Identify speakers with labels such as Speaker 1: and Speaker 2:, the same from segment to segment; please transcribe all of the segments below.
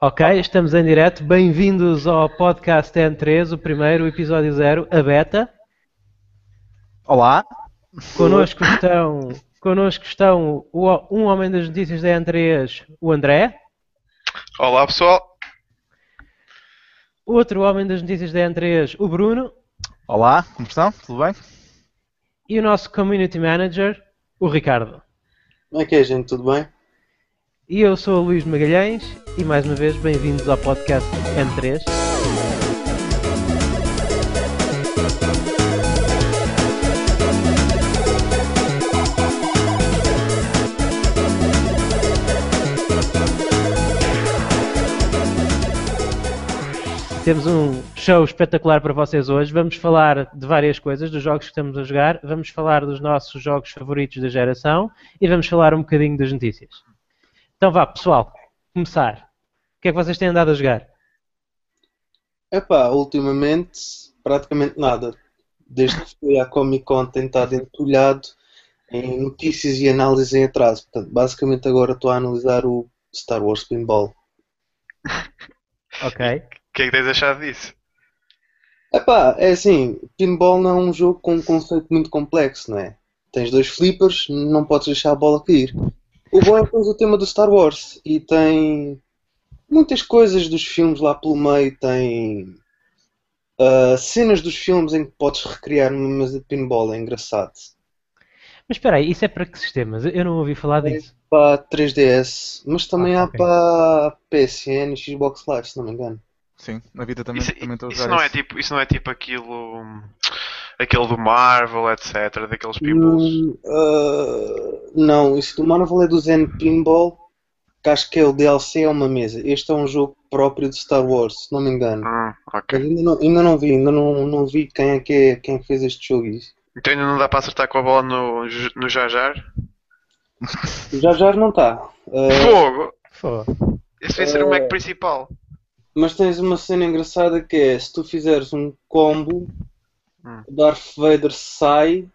Speaker 1: Ok, estamos em direto. Bem-vindos ao podcast N3, o primeiro, o episódio 0, a beta.
Speaker 2: Olá.
Speaker 1: Connosco estão, connosco estão o- um homem das notícias da N3, o André.
Speaker 3: Olá pessoal,
Speaker 1: Outro homem das notícias da N3, o Bruno.
Speaker 2: Olá, como estão? Tudo bem?
Speaker 1: E o nosso Community Manager, o Ricardo.
Speaker 4: Como é que é, gente? Tudo bem?
Speaker 1: E eu sou o Luís Magalhães e mais uma vez bem-vindos ao podcast N3. Temos um show espetacular para vocês hoje. Vamos falar de várias coisas, dos jogos que estamos a jogar, vamos falar dos nossos jogos favoritos da geração e vamos falar um bocadinho das notícias. Então vá, pessoal, começar. O que é que vocês têm andado a jogar?
Speaker 4: Epá, ultimamente praticamente nada. Desde que fui à Comic Con tenho estado entulhado em notícias e análises em atraso. Portanto, basicamente agora estou a analisar o Star Wars Pinball.
Speaker 1: Ok.
Speaker 3: o que é que tens achado disso?
Speaker 4: Epá, é assim, Pinball não é um jogo com um conceito muito complexo, não é? Tens dois flippers, não podes deixar a bola cair. O bom é que tens o tema do Star Wars e tem muitas coisas dos filmes lá pelo meio, tem ah, cenas dos filmes em que podes recriar uma mesa de pinball, é engraçado.
Speaker 1: Mas espera aí, isso é para que sistemas? Eu não ouvi falar disso.
Speaker 4: Para 3DS, mas também
Speaker 1: Ah,
Speaker 4: há
Speaker 1: ok.
Speaker 4: para PSN e Xbox Live, se não me engano.
Speaker 2: Sim, na vida também,
Speaker 3: Isso,
Speaker 2: também estou a
Speaker 3: isso
Speaker 2: jogar
Speaker 3: não é
Speaker 2: isso.
Speaker 3: tipo, isso não é tipo aquilo, hum, aquele do Marvel, etc, daqueles pinballs.
Speaker 4: Hum, ah, não, isso do Marvel é do Zen Pinball, que acho que é o DLC, é uma mesa. Este é um jogo próprio de Star Wars, se não me engano.
Speaker 3: Hum,
Speaker 4: Mas
Speaker 3: ok.
Speaker 4: ainda não, ainda não vi, ainda não, não vi quem é que é, quem é fez este jogo. Isso.
Speaker 3: Então ainda não dá para acertar com a bola no, no Jar Jar?
Speaker 4: Já já não está.
Speaker 3: Fogo!
Speaker 1: Fô.
Speaker 3: Esse vai ser o
Speaker 4: Eh,
Speaker 3: Mac principal.
Speaker 4: Mas tens uma cena engraçada que é, se tu fizeres um combo,
Speaker 3: Hum.
Speaker 4: o Darth Vader sai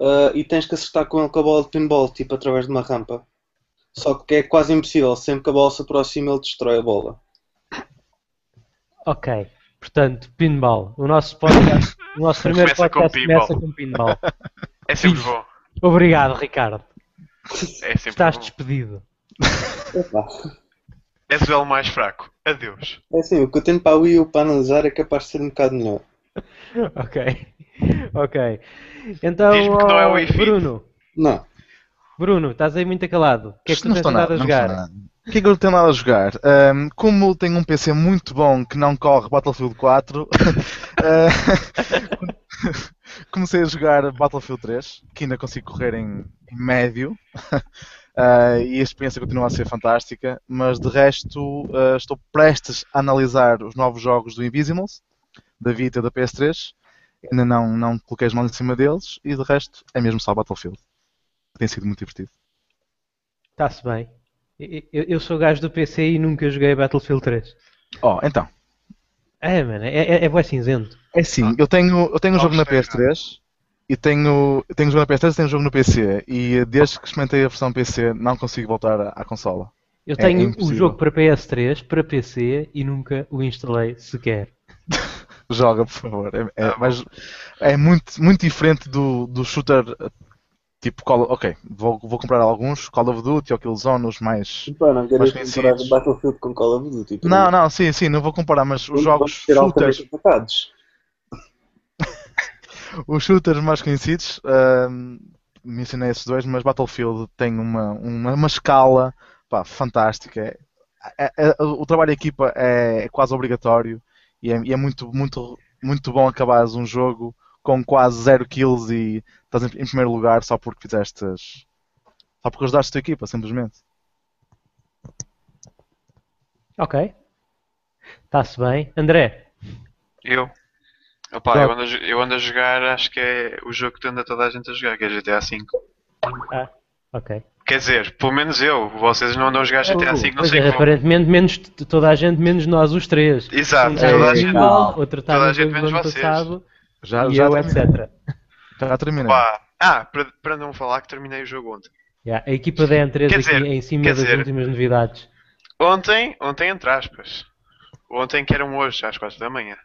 Speaker 4: ah, e tens que acertar com ele com a bola de pinball, tipo através de uma rampa. Só que é quase impossível, sempre que a bola se aproxima ele destrói a bola.
Speaker 1: Ok. Portanto, pinball. O nosso podcast, o nosso primeiro
Speaker 3: Começa com
Speaker 1: podcast
Speaker 3: pinball.
Speaker 1: começa com pinball.
Speaker 3: É sempre bom.
Speaker 1: Obrigado, Ricardo.
Speaker 3: É sempre
Speaker 1: Estás
Speaker 3: bom.
Speaker 1: despedido.
Speaker 3: És o elo mais fraco. Adeus.
Speaker 4: É assim, o que eu tenho para a Wii U para analisar é capaz de ser um bocado melhor.
Speaker 1: Ok. Ok. Então,
Speaker 3: Diz-me que não é o.
Speaker 1: Bruno.
Speaker 4: Não.
Speaker 1: Bruno, estás aí muito calado. O que é que tu
Speaker 2: não
Speaker 1: tens
Speaker 2: estou
Speaker 1: andado
Speaker 2: nada,
Speaker 1: a jogar?
Speaker 2: O que é que eu tenho nada a jogar? Ahm, como tenho um PC muito bom que não corre Battlefield 4, ah, comecei a jogar Battlefield 3, que ainda consigo correr em, em médio, Ah, e a experiência continua a ser fantástica, mas de resto ah, estou prestes a analisar os novos jogos do Invisimals, da Vita e da PS3, ainda não, não coloquei as mãos em cima deles, e de resto é mesmo só Battlefield. Tem sido muito divertido.
Speaker 1: Está-se bem. Eu, eu- sou gajo do PC e nunca joguei Battlefield 3.
Speaker 2: Oh, então,
Speaker 1: É, mano, é, é, é bué cinzento.
Speaker 2: É sim, eu tenho, eu tenho um jogo na
Speaker 3: gostei,
Speaker 2: PS3 e tenho, eu tenho um jogo na PS3 e tenho um jogo no PC e desde que experimentei a versão PC não consigo voltar à, à consola.
Speaker 1: Eu
Speaker 2: É
Speaker 1: tenho o
Speaker 2: impossível.
Speaker 1: jogo para PS3, para PC e nunca o instalei sequer.
Speaker 2: Joga, por favor. É, é,
Speaker 3: Ah,
Speaker 2: mas é muito, muito diferente do, do shooter tipo Call of, Ok, vou, vou comprar alguns, Call of Duty ou Killzone, os mais.
Speaker 4: Pá, não queres
Speaker 2: Mas
Speaker 4: comparar
Speaker 2: conhecidos.
Speaker 4: Battlefield com Call of Duty?
Speaker 2: Não, não, sim, sim, não vou comparar, mas os jogos shooters, os shooters mais conhecidos, ahm, mencionei esses dois, mas Battlefield tem uma, uma, uma escala pá, fantástica. É- é- é- o trabalho de equipa é quase obrigatório e é, e é muito, muito, muito bom acabares um jogo com quase zero kills e estás em, em primeiro lugar só porque fizeste as- só porque ajudaste a tua equipa, simplesmente.
Speaker 1: Ok. Está-se bem. André,
Speaker 3: Eu? Opa, eu ando, a, eu ando a jogar, acho que é o jogo que anda toda a gente a jogar, que é GTA V.
Speaker 1: ah, ok.
Speaker 3: Quer dizer, pelo menos eu, vocês não andam a jogar GTA V, não sei
Speaker 1: é,
Speaker 3: como.
Speaker 1: aparentemente menos toda a gente, menos nós os três.
Speaker 3: Exato,
Speaker 1: Um
Speaker 3: toda a
Speaker 1: em
Speaker 3: gente.
Speaker 1: outro está
Speaker 3: toda a gente menos vocês.
Speaker 1: passado
Speaker 2: Já,
Speaker 1: e
Speaker 2: já
Speaker 1: eu,
Speaker 2: terminei.
Speaker 1: etc.
Speaker 2: Já terminei.
Speaker 3: Pá, Ah, para, para não falar que terminei o jogo ontem.
Speaker 1: Yeah, a equipa da N3
Speaker 3: Quer
Speaker 1: aqui
Speaker 3: dizer-
Speaker 1: em cima das
Speaker 3: dizer-
Speaker 1: últimas novidades.
Speaker 3: Ontem, ontem entre aspas. Ontem que eram hoje, às 4 da manhã.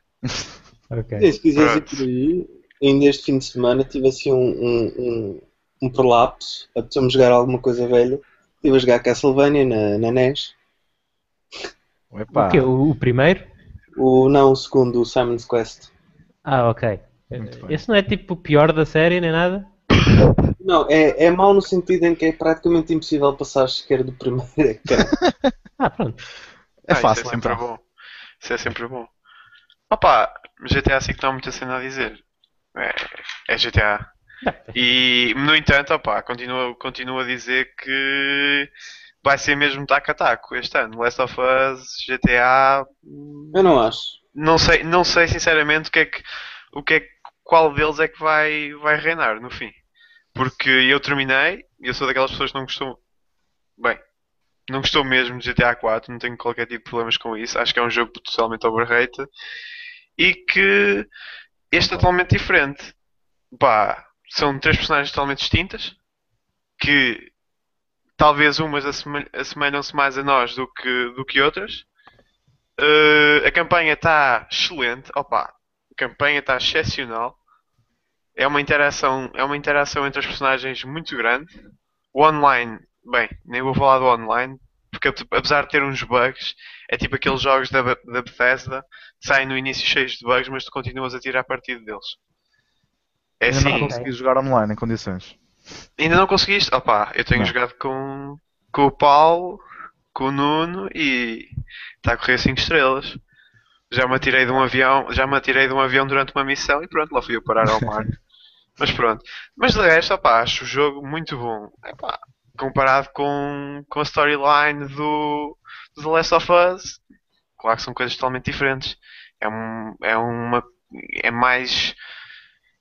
Speaker 1: Ok.
Speaker 4: Se quiseres ir por aí, ainda este fim de semana tive assim um, um, um, um prolapso, apeteceu-me jogar alguma coisa velha. Estive a jogar Castlevania na, na NES.
Speaker 2: Epá,
Speaker 1: O quê? O, o primeiro?
Speaker 4: O, não, o segundo, o Simon's Quest.
Speaker 1: Ah, ok. Esse não é tipo o pior da série nem nada?
Speaker 4: Não, é, é mau no sentido em que é praticamente impossível passar sequer do primeiro ecrã.
Speaker 1: Ah, pronto.
Speaker 2: é
Speaker 3: Ah,
Speaker 2: fácil
Speaker 3: Isso é sempre
Speaker 2: então.
Speaker 3: bom. Isso é sempre bom. Opa, GTA V não há muita cena a dizer. É, é GTA. E, no entanto, opa, continuo, continuo a dizer que vai ser mesmo taco a taco este ano. Last of Us, GTA.
Speaker 4: Eu não acho.
Speaker 3: Não sei, não sei sinceramente o que é que, o que é, que- qual deles é que vai, vai reinar no fim. Porque eu terminei, e eu sou daquelas pessoas que não gostou. Bem, não gostou mesmo de GTA 4, não tenho qualquer tipo de problemas com isso. Acho que é um jogo totalmente overrated. E que este é totalmente diferente. Pá, são três personagens totalmente distintas. Que talvez umas assemelh- assemelham-se mais a nós do que, do que outras. Uh, a campanha está excelente. Opa, a campanha está excepcional. É uma interação, é uma interação entre os personagens muito grande. O online, bem, nem vou falar do online, porque apesar de ter uns bugs, é tipo aqueles jogos da, da Bethesda, saem no início cheios de bugs, mas tu continuas a tirar partido deles. É
Speaker 2: Ainda não
Speaker 3: assim,
Speaker 2: consegui jogar online em condições.
Speaker 3: Ainda não conseguiste? Opa, eu tenho
Speaker 2: Não.
Speaker 3: jogado com, com o Paulo, com o Nuno e está a correr 5 estrelas. Já me atirei de um avião, já me atirei de um avião durante uma missão e pronto, lá fui eu parar ao mar. Mas pronto. Mas de resto, opá, acho o jogo muito bom. Epá, comparado com, com a storyline do, do The Last of Us, claro que são coisas totalmente diferentes. É, um, é uma. É mais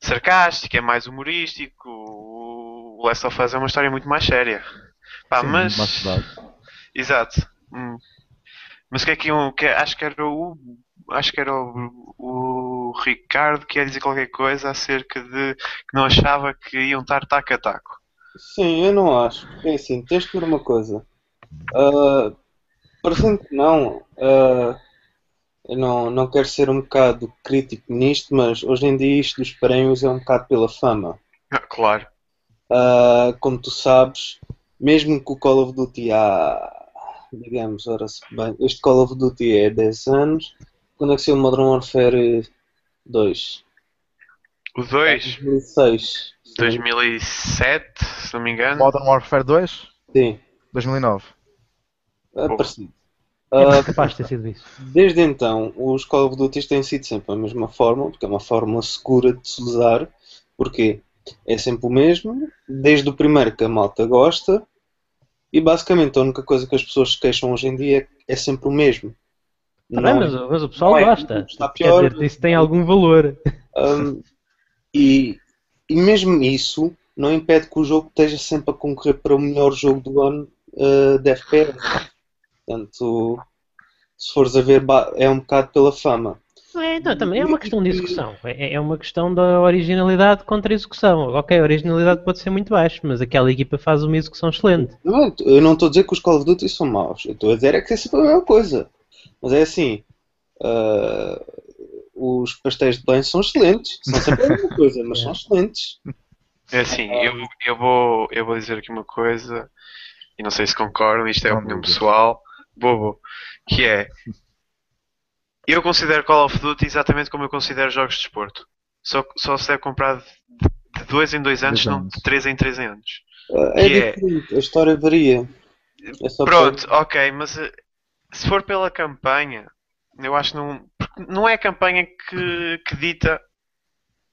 Speaker 3: sarcástico, é mais humorístico. O Last of Us é uma história muito mais séria. Pá,
Speaker 2: Sim,
Speaker 3: mas.
Speaker 2: mais.
Speaker 3: Exato. Hum. Mas o que é que iam. Que, acho que era o. Acho que era o, o Ricardo que ia dizer qualquer coisa acerca de que não achava que iam estar taco a taco.
Speaker 4: Sim, eu não acho. Porque é assim, tens que ver uma coisa. Ah, parecendo que não, ah, eu não, não quero ser um bocado crítico nisto, mas hoje em dia isto dos prémios é um bocado pela fama.
Speaker 3: Ah, Claro.
Speaker 4: Ah, como tu sabes, mesmo que o Call of Duty há, digamos, ora se bem, este Call of Duty é 10 anos, quando é que saiu o Modern Warfare 2?
Speaker 3: O 2,
Speaker 4: 2006.
Speaker 3: 2007, se não me engano.
Speaker 2: Modern Warfare 2,
Speaker 4: Sim,
Speaker 2: 2009.
Speaker 4: é parecido.
Speaker 1: É
Speaker 4: Ah,
Speaker 1: capaz de ter sido isso.
Speaker 4: Desde então, os Call of Duty têm sido sempre a mesma fórmula, porque é uma fórmula segura de se usar. Porquê? É sempre o mesmo, desde o primeiro que a malta gosta, e basicamente a única coisa que as pessoas se queixam hoje em dia é, é sempre o mesmo.
Speaker 1: Tá bem,
Speaker 4: Não-
Speaker 1: mas, o- mas o pessoal
Speaker 4: é-
Speaker 1: gosta.
Speaker 4: está pior.
Speaker 1: dizer, isso tem algum valor.
Speaker 4: Um, e, e mesmo isso não impede que o jogo esteja sempre a concorrer para o melhor jogo do ano uh, de FPS. Portanto, se fores a ver, é um bocado pela fama.
Speaker 1: É, então, também é uma questão de execução. É, é uma questão da originalidade contra a execução. Ok, a originalidade pode ser muito baixa, mas aquela equipa faz uma execução excelente.
Speaker 4: Não é- eu não estou a dizer que os Call of Duty são maus. Eu estou a dizer é que é sempre a mesma coisa. Mas é assim. uh, os pastéis de Belém são excelentes. São sempre a mesma coisa, mas são excelentes.
Speaker 3: É assim, eu, eu, vou, eu vou dizer aqui uma coisa, e não sei se concordam, isto é opinião pessoal, bobo, que é. Eu considero Call of Duty exatamente como eu considero jogos de desporto. Só, só se deve comprar de de dois em dois anos, não de três em três anos.
Speaker 4: Uh, é
Speaker 3: Que é-
Speaker 4: diferente, a história varia. É só
Speaker 3: Pronto, ok, mas eh, se for pela campanha, eu acho que não. Não é a campanha que, que dita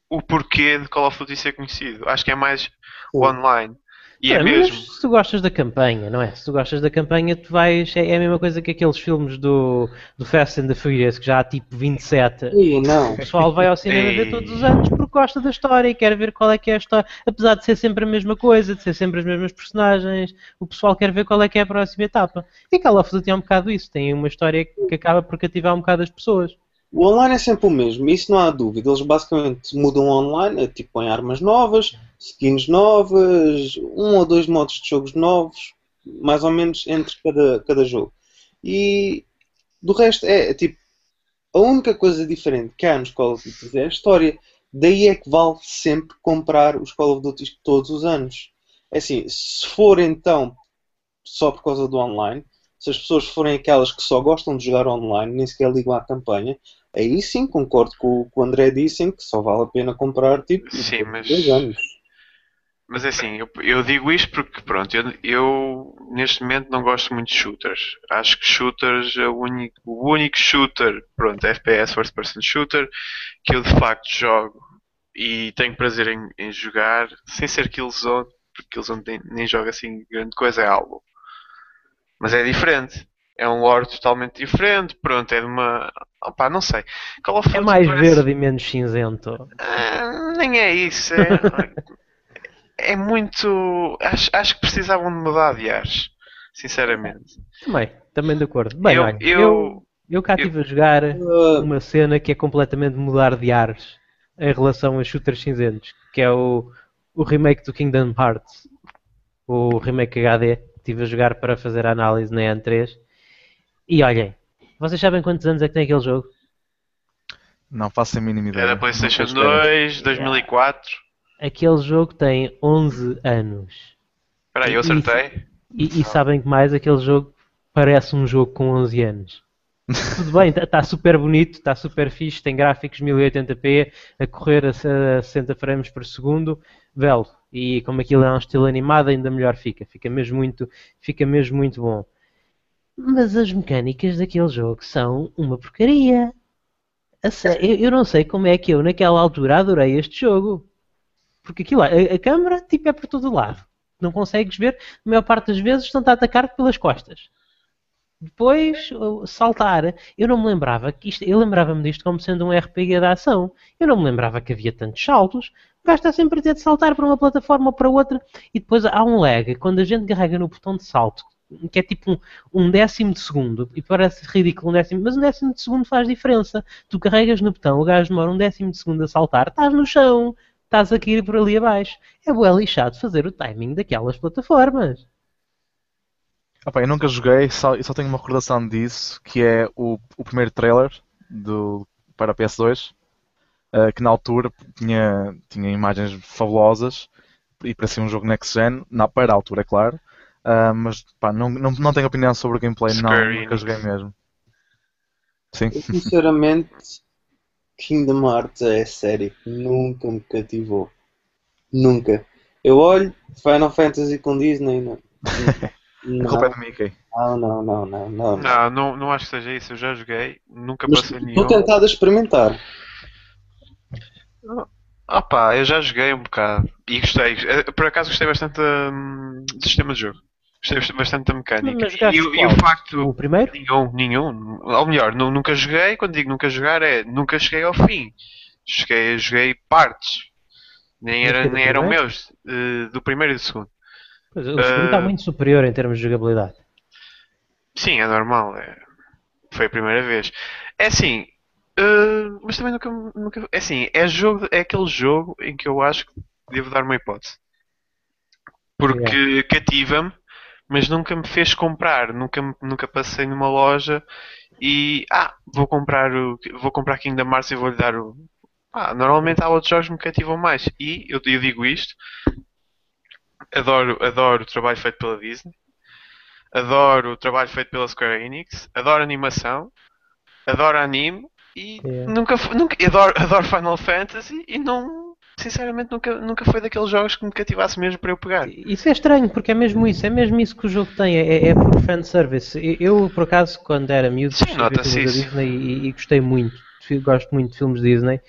Speaker 3: o porquê de Call of Duty ser conhecido. Acho que é mais o online. E é
Speaker 1: mas
Speaker 3: mesmo.
Speaker 1: se tu gostas da campanha, não é? Se tu gostas da campanha, tu vais. É é a mesma coisa que aqueles filmes do, do Fast and the Furious, que já há tipo 27.
Speaker 4: Ih, não.
Speaker 1: O pessoal vai ao cinema ver todos os anos porque gosta da história e quer ver qual é que é a história. Apesar de ser sempre a mesma coisa, de ser sempre as mesmas personagens, o pessoal quer ver qual é que é a próxima etapa. E Call of Duty é um bocado isso. Tem uma história que acaba por cativar um bocado as pessoas.
Speaker 4: O online é sempre o mesmo, isso não há dúvida. Eles basicamente mudam online, é tipo põem armas novas, skins novas, um ou dois modos de jogos novos, mais ou menos entre cada, cada jogo. E do resto é, é tipo a única coisa diferente que há nos Call of Duty é a história. Daí é que vale sempre comprar os Call of Duty todos os anos. É assim, se for então só por causa do online, se as pessoas forem aquelas que só gostam de jogar online, nem sequer ligam à campanha, aí sim concordo com o que o André disse em que só vale a pena comprar tipo
Speaker 3: Sim, mas-
Speaker 4: dois anos.
Speaker 3: Mas é assim, eu, eu digo isto porque, pronto, eu, eu neste momento não gosto muito de shooters. Acho que shooters é o único, o único shooter, pronto, FPS, First Person Shooter, que eu de facto jogo e tenho prazer em, em jogar, sem ser Killzone, porque Killzone nem, nem joga assim grande coisa, é algo. Mas é diferente. É um lore totalmente diferente, pronto, é de uma. Opá, não sei. Call of
Speaker 1: É
Speaker 3: Duty
Speaker 1: mais
Speaker 3: parece-
Speaker 1: verde e menos cinzento.
Speaker 3: ah, nem é isso. É, é muito. Acho, acho que precisavam de mudar de ares. Sinceramente.
Speaker 1: Também, também de acordo. Bem,
Speaker 3: eu,
Speaker 1: olha,
Speaker 3: eu,
Speaker 1: eu, eu cá
Speaker 3: eu-
Speaker 1: estive a jogar
Speaker 4: Ah,
Speaker 1: uma cena que é completamente mudar de ares em relação a shooters cinzentos, que é o, o remake do Kingdom Hearts. O remake HD. Estive a jogar para fazer a análise na N3. E olhem, vocês sabem quantos anos é que tem aquele jogo?
Speaker 2: Não faço a mínima ideia.
Speaker 3: era PlayStation
Speaker 2: Não estou à espera.
Speaker 3: 2, 2004.
Speaker 1: Aquele jogo tem 11 anos.
Speaker 3: Espera aí, eu acertei.
Speaker 1: E, e sabem que mais? Aquele jogo parece um jogo com 11 anos. Tudo bem, está super bonito, está super fixe, tem gráficos 1080p a correr a a 60 frames por segundo, belo. E como aquilo é um estilo animado, ainda melhor fica. Fica mesmo muito, fica mesmo muito bom. Mas as mecânicas daquele jogo são uma porcaria. Eu, eu não sei como é que eu, naquela altura, adorei este jogo. Porque aquilo, a, a câmera tipo, é por todo lado. Não consegues ver, a maior parte das vezes estão-te a atacar pelas costas. Depois, saltar. Eu não me lembrava que isto. Eu lembrava-me disto como sendo um RPG de ação. Eu não me lembrava que havia tantos saltos. O gajo está sempre a ter de saltar para uma plataforma ou para outra. E depois há um lag. Quando a gente carrega no botão de salto, que é tipo um, um décimo de segundo, e parece ridículo um décimo, mas um décimo de segundo faz diferença. Tu carregas no botão, o gajo demora um décimo de segundo a saltar, estás no chão, estás a cair por ali abaixo. É bué lixado fazer o timing daquelas plataformas.
Speaker 2: Ah eu nunca joguei, só, eu só tenho uma recordação disso, que é o, o primeiro trailer do, para a PS2, eh, que na altura tinha, tinha imagens fabulosas e parecia um jogo next gen, na, para a altura, é claro. Ah, mas pá, não, não, não tenho opinião sobre o gameplay, não,
Speaker 3: Square
Speaker 2: nunca joguei mesmo. Sim.
Speaker 4: Eu, sinceramente, Kingdom Hearts é série que nunca me cativou. Nunca. Eu olho Final Fantasy com Disney, não.
Speaker 2: A culpa é do Mickey.
Speaker 4: Não, não, não, não, não.
Speaker 3: Não, não, não acho que seja isso. Eu já joguei, nunca
Speaker 4: Mas
Speaker 3: passei nenhum.
Speaker 4: estou tentado a experimentar.
Speaker 3: Ah pá, eu já joguei um bocado e gostei. Eh, Por acaso gostei bastante hum, do sistema de jogo. Gostei bastante da mecânica. E, o- e o facto.
Speaker 1: O primeiro?
Speaker 3: Nenhum, nenhum. Ou melhor, nu- nunca joguei. Quando digo nunca jogar, é nunca cheguei ao fim. Cheguei, joguei partes. Nem, era, nem eram meus. eh, do primeiro e do segundo.
Speaker 1: Pois, o segundo está
Speaker 3: Eh,
Speaker 1: muito superior em termos de jogabilidade.
Speaker 3: Sim, é normal. é- Foi a primeira vez. É assim. eh, mas também nunca, nunca. É assim, é, jogo, é aquele jogo em que eu acho que devo dar uma hipótese. Porque cativa-me, mas nunca me fez comprar. Nunca, nunca passei numa loja e. Ah, vou comprar o. Vou comprar Kingdom Hearts e vou-lhe dar o. Ah, normalmente há outros jogos que me cativam mais. E eu, eu digo isto. Adoro, adoro o trabalho feito pela Disney. Adoro o trabalho feito pela Square Enix. Adoro animação. Adoro anime. E
Speaker 1: Yeah.
Speaker 3: nunca, f- nunca adoro, adoro Final Fantasy e não. Sinceramente nunca, nunca foi daqueles jogos que me cativasse mesmo para eu pegar.
Speaker 1: Isso é estranho, porque é mesmo isso, é mesmo isso que o jogo tem, é, é por fanservice. Eu, por acaso, quando era miúdo,
Speaker 3: Sim,
Speaker 1: filmes da. Disney e, e gostei muito, gosto muito de filmes Disney,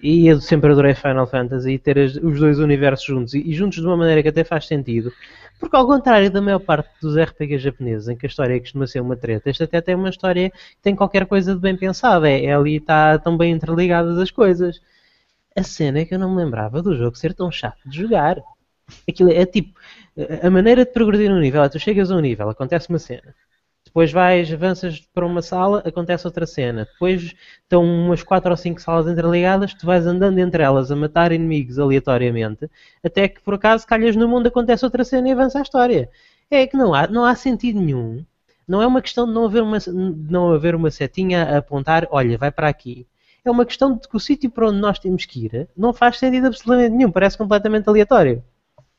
Speaker 1: e eu sempre adorei Final Fantasy e ter as- os dois universos juntos, e, e juntos de uma maneira que até faz sentido, porque ao contrário da maior parte dos RPG japoneses, em que a história costuma ser uma treta, este até tem uma história que tem qualquer coisa de bem pensada, é, é ali está tão bem interligadas as coisas. A cena é que eu não me lembrava do jogo ser tão chato de jogar. Aquilo é tipo, a maneira de progredir no nível é tu chegas a um nível, acontece uma cena. Depois vais, avanças para uma sala, acontece outra cena. Depois estão umas 4 ou 5 salas interligadas, tu vais andando entre elas a matar inimigos aleatoriamente, até que por acaso calhas no mundo, acontece outra cena e avança a história. É que não há, não há sentido nenhum Não é uma questão de não haver uma, não haver uma setinha a apontar, olha, vai para aqui. É uma questão de que o sítio para onde nós temos que ir não faz sentido absolutamente nenhum, parece completamente aleatório.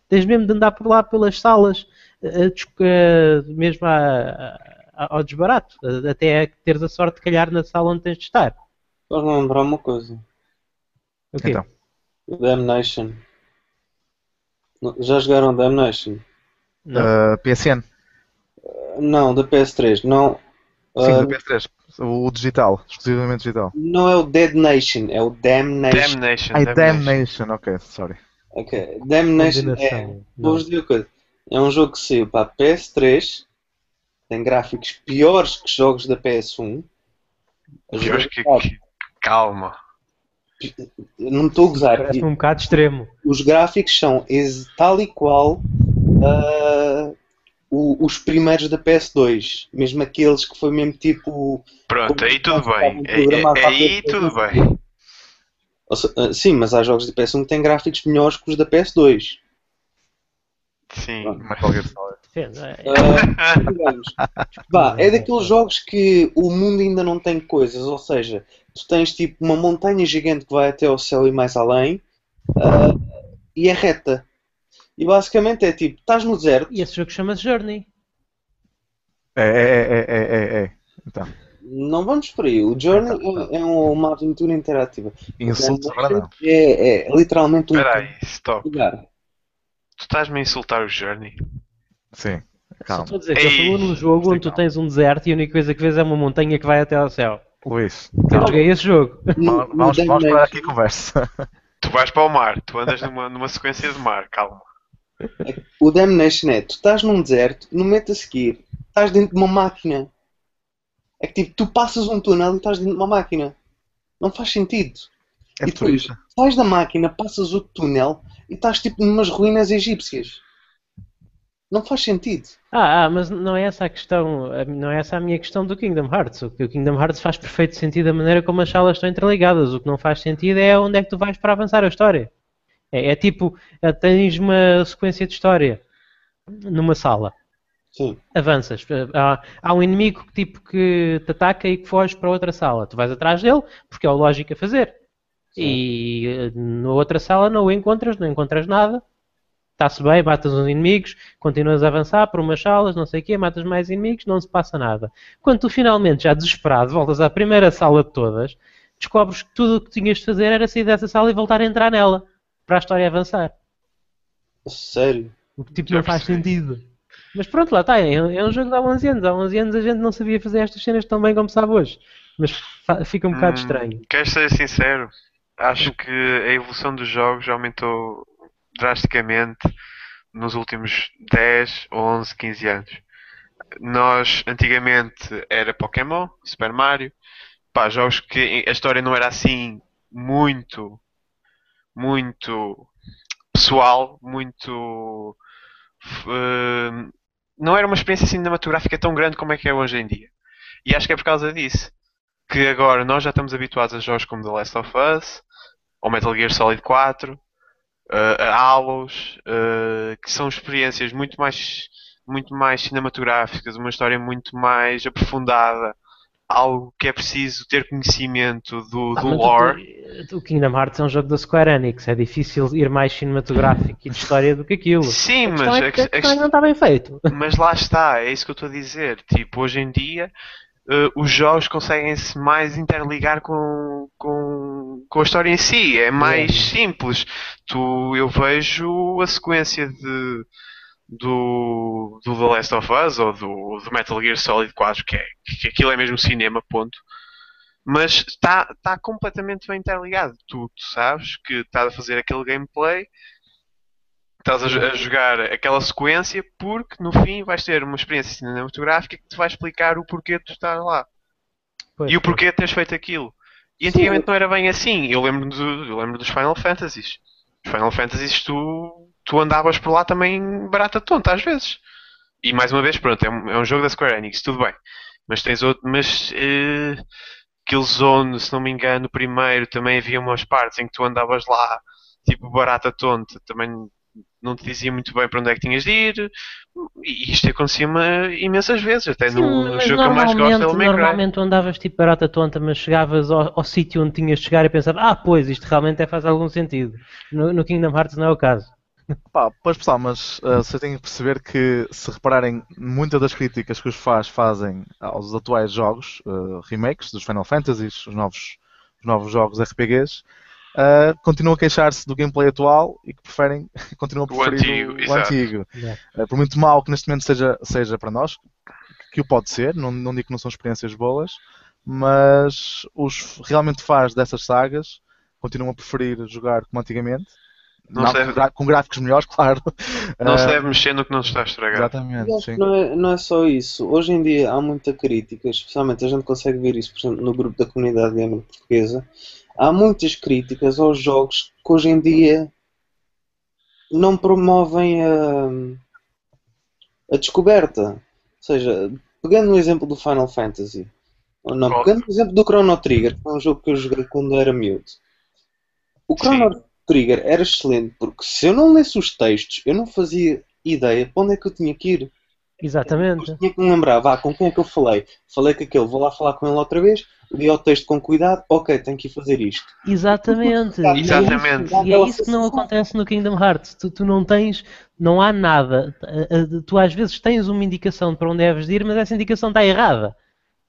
Speaker 1: Tens mesmo de andar por lá pelas salas, a dis- a- mesmo a- a- ao desbarato, até teres a sorte de calhar na sala onde tens de estar.
Speaker 4: Estás-me a lembrar uma coisa.
Speaker 1: O quê?
Speaker 2: Então.
Speaker 4: Damnation. Já jogaram Damnation?
Speaker 1: Não.
Speaker 2: Uh, PSN.
Speaker 4: Não, da PS3. Não.
Speaker 2: Sim,
Speaker 4: Ah,
Speaker 2: do PS3. O digital, exclusivamente digital.
Speaker 4: não é o Dead Nation, é o Damnation.
Speaker 3: Damnation.
Speaker 2: Ai,
Speaker 3: Damnation.
Speaker 2: Damnation, ok, sorry.
Speaker 4: Ok. Damnation é. Vou-vos dizer uma coisa. É um jogo que saiu para a PS3, tem gráficos piores que jogos da PS1. A
Speaker 3: Pior que, que- Calma.
Speaker 4: Não estou a gozar.
Speaker 1: Parece um bocado extremo.
Speaker 4: Os gráficos são tal e qual ah, o- os primeiros da PS2. Mesmo aqueles que foi mesmo tipo.
Speaker 3: Pronto, aí tudo bem. É- é- Aí tudo
Speaker 4: ter-
Speaker 3: bem.
Speaker 4: ou se- ah, Sim, mas há jogos da PS1 que têm gráficos melhores que os da PS2.
Speaker 3: Sim.
Speaker 2: Solid.
Speaker 1: Depende, é-
Speaker 4: Ah, Vá, é daqueles jogos que o mundo ainda não tem coisas, ou seja, tu tens tipo uma montanha gigante que vai até ao céu e mais além, ah, e é reta. E basicamente é tipo, estás no deserto,
Speaker 1: E esse jogo chama-se Journey.
Speaker 2: É, é, é, é, é, é. Então,
Speaker 4: não vamos por aí. O Journey é, é uma aventura interativa.
Speaker 2: insultos agora não.
Speaker 4: É, é literalmente um
Speaker 3: Espera aí, stop.
Speaker 4: lugar.
Speaker 3: Tu estás-me a insultar o Journey?
Speaker 2: Sim,
Speaker 1: Só
Speaker 2: calma.
Speaker 1: estou a dizer que
Speaker 3: Ei,
Speaker 1: falou num jogo onde tu
Speaker 2: calma.
Speaker 1: tens um deserto e a única coisa que vês é uma montanha que vai até ao céu.
Speaker 2: Luís,
Speaker 1: Eu joguei esse jogo.
Speaker 2: Vamos, vamos, vamos parar aqui a conversa.
Speaker 3: Tu vais para o mar, tu andas numa, numa sequência de mar, calma.
Speaker 4: O Damnation é, tu estás num deserto, no momento a seguir, estás dentro de uma máquina. É que tipo, tu passas um túnel e estás dentro de uma máquina. Não faz sentido.
Speaker 2: É
Speaker 4: E depois,
Speaker 2: futurista.
Speaker 4: sais da máquina, passas outro túnel e estás tipo numas ruínas egípcias. Não faz sentido.
Speaker 1: Ah, ah, mas não é essa a questão, não é essa a minha questão do Kingdom Hearts. O que o Kingdom Hearts faz perfeito sentido a maneira como as salas estão interligadas. O que não faz sentido é onde é que tu vais para avançar a história. É, é tipo, eh, tens uma sequência de história numa sala.
Speaker 4: Sim.
Speaker 1: avanças. Há, há um inimigo que, tipo que te ataca e que foge para outra sala. Tu vais atrás dele porque é o lógico a fazer. E eh, na outra sala não o encontras, não encontras nada. Está-se bem, matas uns inimigos, continuas a avançar por umas salas, não sei o quê, matas mais inimigos, não se passa nada. Quando tu finalmente, já desesperado, voltas à primeira sala de todas, descobres que tudo o que tinhas de fazer era sair dessa sala e voltar a entrar nela, para a história avançar.
Speaker 4: Sério.
Speaker 1: O que tipo
Speaker 3: Já
Speaker 1: não faz
Speaker 3: percebi.
Speaker 1: sentido. Mas pronto, lá está. É, é um jogo de há 11 anos. Há 11 anos a gente não sabia fazer estas cenas tão bem como sabe hoje. Mas fica um bocado
Speaker 3: Hum,
Speaker 1: estranho.
Speaker 3: Queres ser sincero? Acho que a evolução dos jogos aumentou drasticamente nos últimos 10, 11, 15 anos. Nós, antigamente, era Pokémon, Super Mario, pá, jogos que a história não era assim muito, muito pessoal, muito. eh, não era uma experiência cinematográfica tão grande como é que é hoje em dia. E acho que é por causa disso que agora nós já estamos habituados a jogos como The Last of Us, ou Metal Gear Solid 4, eh, a Halos, eh, que são experiências muito mais, muito mais cinematográficas, uma história muito mais aprofundada, algo que é preciso ter conhecimento do,
Speaker 1: Ah,
Speaker 3: do lore.
Speaker 1: O, o Kingdom Hearts é um jogo da Square Enix. É difícil ir mais cinematográfico e de história do que aquilo.
Speaker 3: Sim,
Speaker 1: A
Speaker 3: mas,
Speaker 1: é que, a
Speaker 3: que- a
Speaker 1: questão é que não está bem feito.
Speaker 3: mas lá está, é isso que eu estou a dizer. Tipo, hoje em dia eh, os jogos conseguem-se mais interligar com, com, com a história em si. É mais simples. Tu, eu vejo a sequência de, do, do The Last of Us ou do, do Metal Gear Solid 4, que, é, que aquilo é mesmo cinema, ponto. Mas está está completamente bem interligado. Tu, tu sabes que estás a fazer aquele gameplay estás a, a jogar aquela sequência porque no fim vais ter uma experiência cinematográfica que te vai explicar o porquê de tu estar lá
Speaker 1: Pois,
Speaker 3: e o porquê de teres feito aquilo. E
Speaker 4: Sim.
Speaker 3: antigamente não era bem assim. Eu lembro, do, eu lembro dos Final Fantasies. Os Final Fantasies tu, tu andavas por lá também barata tonta às vezes. E mais uma vez, pronto, é um, é um jogo da Square Enix, tudo bem. Mas tens outro. Mas eh, Killzone, se não me engano, primeiro também havia umas partes em que tu andavas lá tipo barata tonta. Também não te dizia muito bem para onde é que tinhas de ir. E isto acontecia-me imensas vezes, até no, no
Speaker 1: mas
Speaker 3: jogo que eu mais gosto é o
Speaker 1: normalmente tu andavas tipo barata tonta, mas chegavas ao, ao sítio onde tinhas de chegar e pensavas, ah, pois, isto realmente é, faz algum sentido. No, no Kingdom Hearts não é o caso.
Speaker 2: Pá, pois pessoal, mas uh, vocês têm que perceber que se repararem muitas das críticas que os fãs fazem aos atuais jogos, uh, remakes dos Final Fantasies, os novos, os novos jogos RPGs, uh, continuam a queixar-se do gameplay atual e que preferem, continuam a
Speaker 3: O
Speaker 2: preferir
Speaker 3: antigo,
Speaker 2: o, antigo.
Speaker 1: Yeah.
Speaker 2: Uh, por muito mal que neste momento seja, seja para nós, que o pode ser, não, não digo que não são experiências boas, mas os realmente fãs dessas sagas continuam a preferir jogar como antigamente.
Speaker 3: Não
Speaker 2: Não,
Speaker 3: se deve-
Speaker 2: com, gráficos melhores, claro.
Speaker 3: Não se
Speaker 2: Uh,
Speaker 3: deve mexer no que não se está a estragar.
Speaker 2: Exatamente, sim.
Speaker 4: não é, não é só isso. Hoje em dia há muita crítica, especialmente a gente consegue ver isso, por exemplo, no grupo da comunidade gamer portuguesa. Há muitas críticas aos jogos que hoje em dia não promovem a, a descoberta. Ou seja, pegando no exemplo do Final Fantasy, ou não, pegando no exemplo do Chrono Trigger, que foi um jogo que eu joguei quando era miúdo. O Chrono Trigger era excelente porque se eu não lesse os textos, eu não fazia ideia para onde é que eu tinha que ir.
Speaker 1: Exatamente.
Speaker 4: Eu tinha que me lembrar, vá, com quem é que eu falei? Falei com aquele, vou lá falar com ele outra vez, li o texto com cuidado, ok, tenho que ir fazer isto.
Speaker 1: Exatamente. E é isso-
Speaker 3: Exatamente.
Speaker 1: E é isso que não acontece no Kingdom Hearts. Tu, tu não tens, não há nada. Tu às vezes tens uma indicação de para onde deves ir, mas essa indicação está errada.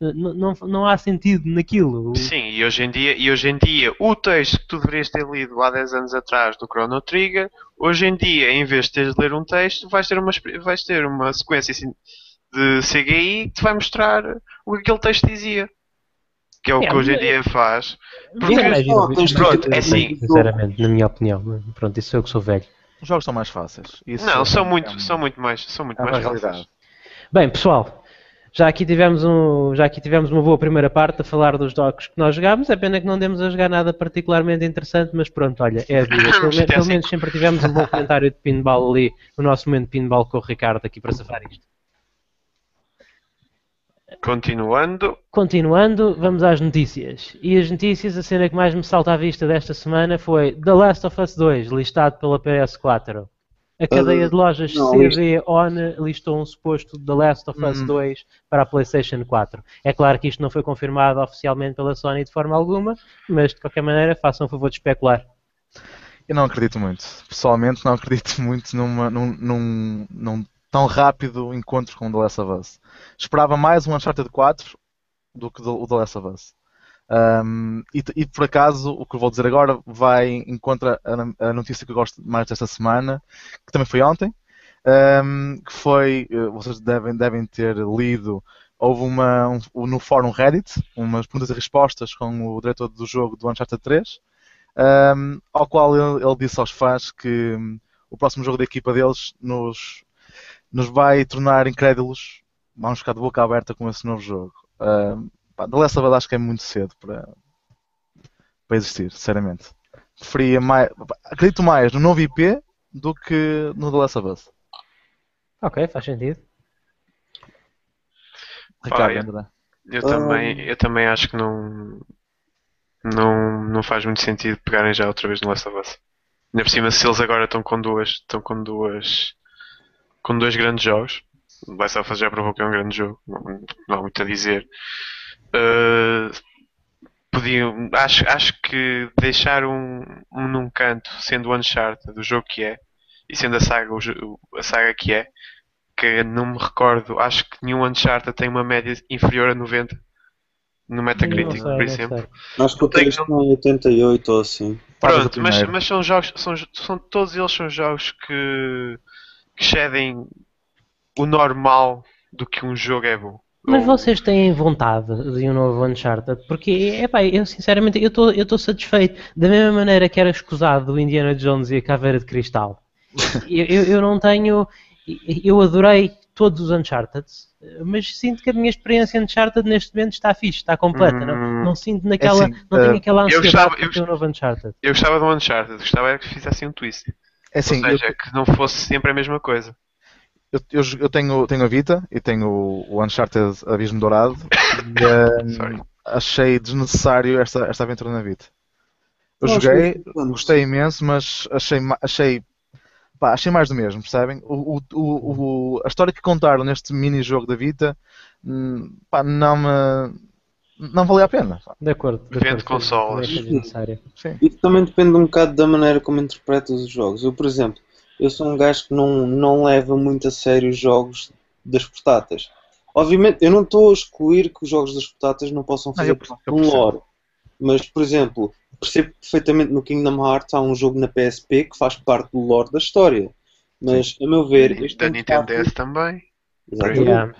Speaker 1: Não, não há sentido naquilo.
Speaker 3: Sim, e hoje, em dia, e hoje em dia o texto que tu deverias ter lido há 10 anos atrás do Chrono Trigger, hoje em dia, em vez de teres de ler um texto, vais ter uma, vais ter uma sequência assim, de CGI que te vai mostrar o que aquele texto dizia. Que é o
Speaker 1: É,
Speaker 3: que hoje em dia faz.
Speaker 1: Porque é
Speaker 3: Pronto, é assim.
Speaker 1: Sinceramente, na minha opinião. Pronto, isso é eu que sou velho.
Speaker 2: Os jogos são mais fáceis. Isso
Speaker 3: Não,
Speaker 2: é-
Speaker 3: são
Speaker 2: é
Speaker 3: muito,
Speaker 2: um-
Speaker 3: são muito mais, são muito
Speaker 2: é
Speaker 3: mais
Speaker 2: realidade.
Speaker 3: fáceis.
Speaker 1: Bem, pessoal, já aqui tivemos um, já aqui tivemos uma boa primeira parte a falar dos jogos que nós jogámos. É pena que não demos a jogar nada particularmente interessante, mas pronto, olha, é a vida. Pelo, me- pelo menos sempre tivemos um bom comentário de pinball ali, o nosso momento de pinball com o Ricardo aqui para safar isto.
Speaker 3: Continuando,
Speaker 1: Continuando, vamos às notícias. E as notícias, a cena que mais me salta à vista desta semana foi The Last of Us 2, listado pela PS4. A cadeia de lojas
Speaker 4: não,
Speaker 1: CD-ON listou um suposto The Last of Us
Speaker 2: Hum.
Speaker 1: 2 para a PlayStation 4. É claro que isto não foi confirmado oficialmente pela Sony de forma alguma, mas de qualquer maneira façam o favor de especular.
Speaker 2: Eu não acredito muito. Pessoalmente, não acredito muito numa, num, num, num tão rápido encontro com The Last of Us. Esperava mais um Uncharted 4 do que o The Last of Us. Um, e, e por acaso, o que eu vou dizer agora vai em contra a, a notícia que eu gosto mais desta semana, que também foi ontem, um, que foi, eh, vocês devem, devem ter lido, houve uma, um- no fórum Reddit, umas perguntas e respostas com o diretor do jogo do Uncharted 3, um, ao qual ele, ele disse aos fãs que hum, o próximo jogo da equipa deles nos, nos vai tornar incrédulos. Vamos ficar de boca aberta com esse novo jogo. Um, pá, The Last of Us acho que é muito cedo para, para existir, sinceramente. Preferia mais, acredito mais no novo IP do que no The Last of Us.
Speaker 1: Ok, faz sentido.
Speaker 2: Ricardo,
Speaker 3: Pá,
Speaker 2: André.
Speaker 3: eu também, eu também acho que não, não, não faz muito sentido pegarem já outra vez no Last of Us. Ainda por cima, se eles agora estão com duas, estão com duas, com dois grandes jogos, o Last of Us já provou que é um grande jogo, não, não há muito a dizer. Uh, podiam, acho, acho que deixar um, um num canto, sendo o Uncharted, do jogo que é, e sendo a saga, o a saga que é, que não me recordo, acho que nenhum Uncharted tem uma média inferior a 90 no Metacritic,
Speaker 1: sei,
Speaker 3: por exemplo.
Speaker 4: Acho que o
Speaker 3: Tenho-
Speaker 4: texto está em 88 ou assim.
Speaker 3: Pronto, mas, mas são jogos, são, são, todos eles são jogos que, que cedem o normal do que um jogo é bom.
Speaker 1: Mas vocês têm vontade de um novo Uncharted? Porque, epá, eu sinceramente, eu estou eu estou satisfeito. Da mesma maneira que era escusado do Indiana Jones e a Caveira de Cristal. Eu, eu, eu não tenho... Eu adorei todos os Uncharted, mas sinto que a minha experiência Uncharted neste momento está fixe, está completa. Não,
Speaker 3: Hum.
Speaker 1: não sinto naquela...
Speaker 2: assim,
Speaker 1: não tenho
Speaker 2: eh,
Speaker 1: aquela
Speaker 3: eu
Speaker 1: ansiedade de
Speaker 3: eu
Speaker 1: ter um novo Uncharted.
Speaker 3: Eu gostava do Uncharted, gostava era que fizessem um twist.
Speaker 2: É assim,
Speaker 3: Ou seja, que não fosse sempre a mesma coisa.
Speaker 2: Eu, eu, eu tenho, tenho a Vita e tenho o, Uncharted Abismo Dourado e um, achei desnecessário esta, esta aventura na Vita. Eu
Speaker 4: Não,
Speaker 2: joguei, gostei imenso, mas achei, achei pá, achei mais do mesmo, percebem? O, o, o, o- a história que contaram neste mini-jogo da Vita, hum, pá, não me. Não valia a pena. pá.
Speaker 1: De acordo. De
Speaker 3: Vende consolas.
Speaker 2: Sim.
Speaker 4: Isso também depende um bocado da maneira como interpretas os jogos. Eu, por exemplo, eu sou um gajo que não, não leva muito a sério os jogos das portáteis. Obviamente, eu não estou a excluir que os jogos das portáteis não possam
Speaker 2: Não,
Speaker 4: fazer
Speaker 2: eu percebo, eu
Speaker 4: um lore. Mas, por exemplo, percebo perfeitamente no Kingdom Hearts há um jogo na PSP que faz parte do lore da história. Mas, a meu ver, este
Speaker 3: Da
Speaker 4: é
Speaker 3: Nintendo DS também.
Speaker 4: Exatamente.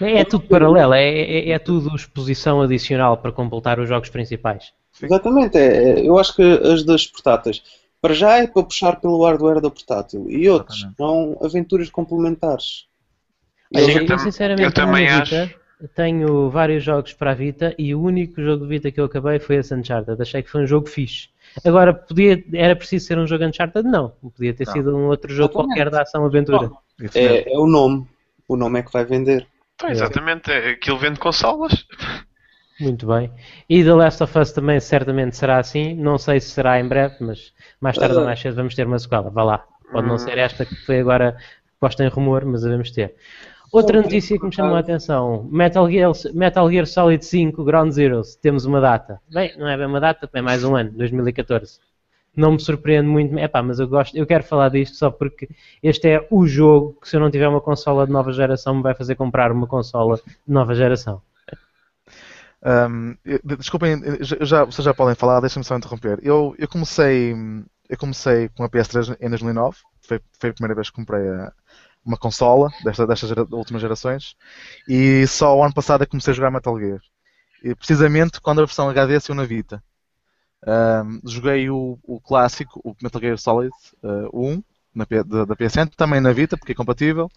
Speaker 1: É, é tudo paralelo, é, é, é tudo exposição adicional para completar os jogos principais.
Speaker 4: Exatamente, é, é- eu acho que as das portáteis, para já é para puxar pelo hardware da portátil e outros são aventuras complementares.
Speaker 1: Eu,
Speaker 3: eu
Speaker 1: sinceramente
Speaker 3: eu também acho.
Speaker 1: Vita, tenho vários jogos para a Vita e o único jogo de Vita que eu acabei foi esse Uncharted. Achei que foi um jogo fixe. Agora, podia, era preciso ser um jogo Uncharted? Não. Podia ter
Speaker 2: Não.
Speaker 1: sido um outro jogo
Speaker 4: Exatamente.
Speaker 1: qualquer da ação-aventura.
Speaker 4: É, é o nome, o nome é que vai vender.
Speaker 3: Então, exatamente, é- aquilo vende consolas.
Speaker 1: Muito bem. E The Last of Us também certamente será assim. Não sei se será em breve, mas mais tarde ou mais cedo vamos ter uma sequela. Vá lá. Pode não
Speaker 3: Hum.
Speaker 1: ser esta que foi agora posta em rumor, mas a vamos ter. Outra notícia que me chamou a atenção: Metal Gear, Metal Gear Solid 5 Ground Zeroes. Temos uma data. Bem, não é bem uma data, é mais um ano, 2014. Não me surpreende muito, epá, mas eu gosto, eu quero falar disto só porque este é o jogo que se eu não tiver uma consola de nova geração me vai fazer comprar uma consola de nova geração.
Speaker 2: Um, desculpem, já, vocês já podem falar, deixem-me só interromper. Eu, eu comecei, eu comecei com a PS3 em 2009, foi, foi a primeira vez que comprei a- uma consola desta, destas gera- últimas gerações, e só o ano passado é comecei a jogar Metal Gear. E, precisamente quando a versão HD saiu na Vita. Um, joguei o, o clássico, o Metal Gear Solid uh, 1, na, da, da PSN, também na Vita, porque é compatível.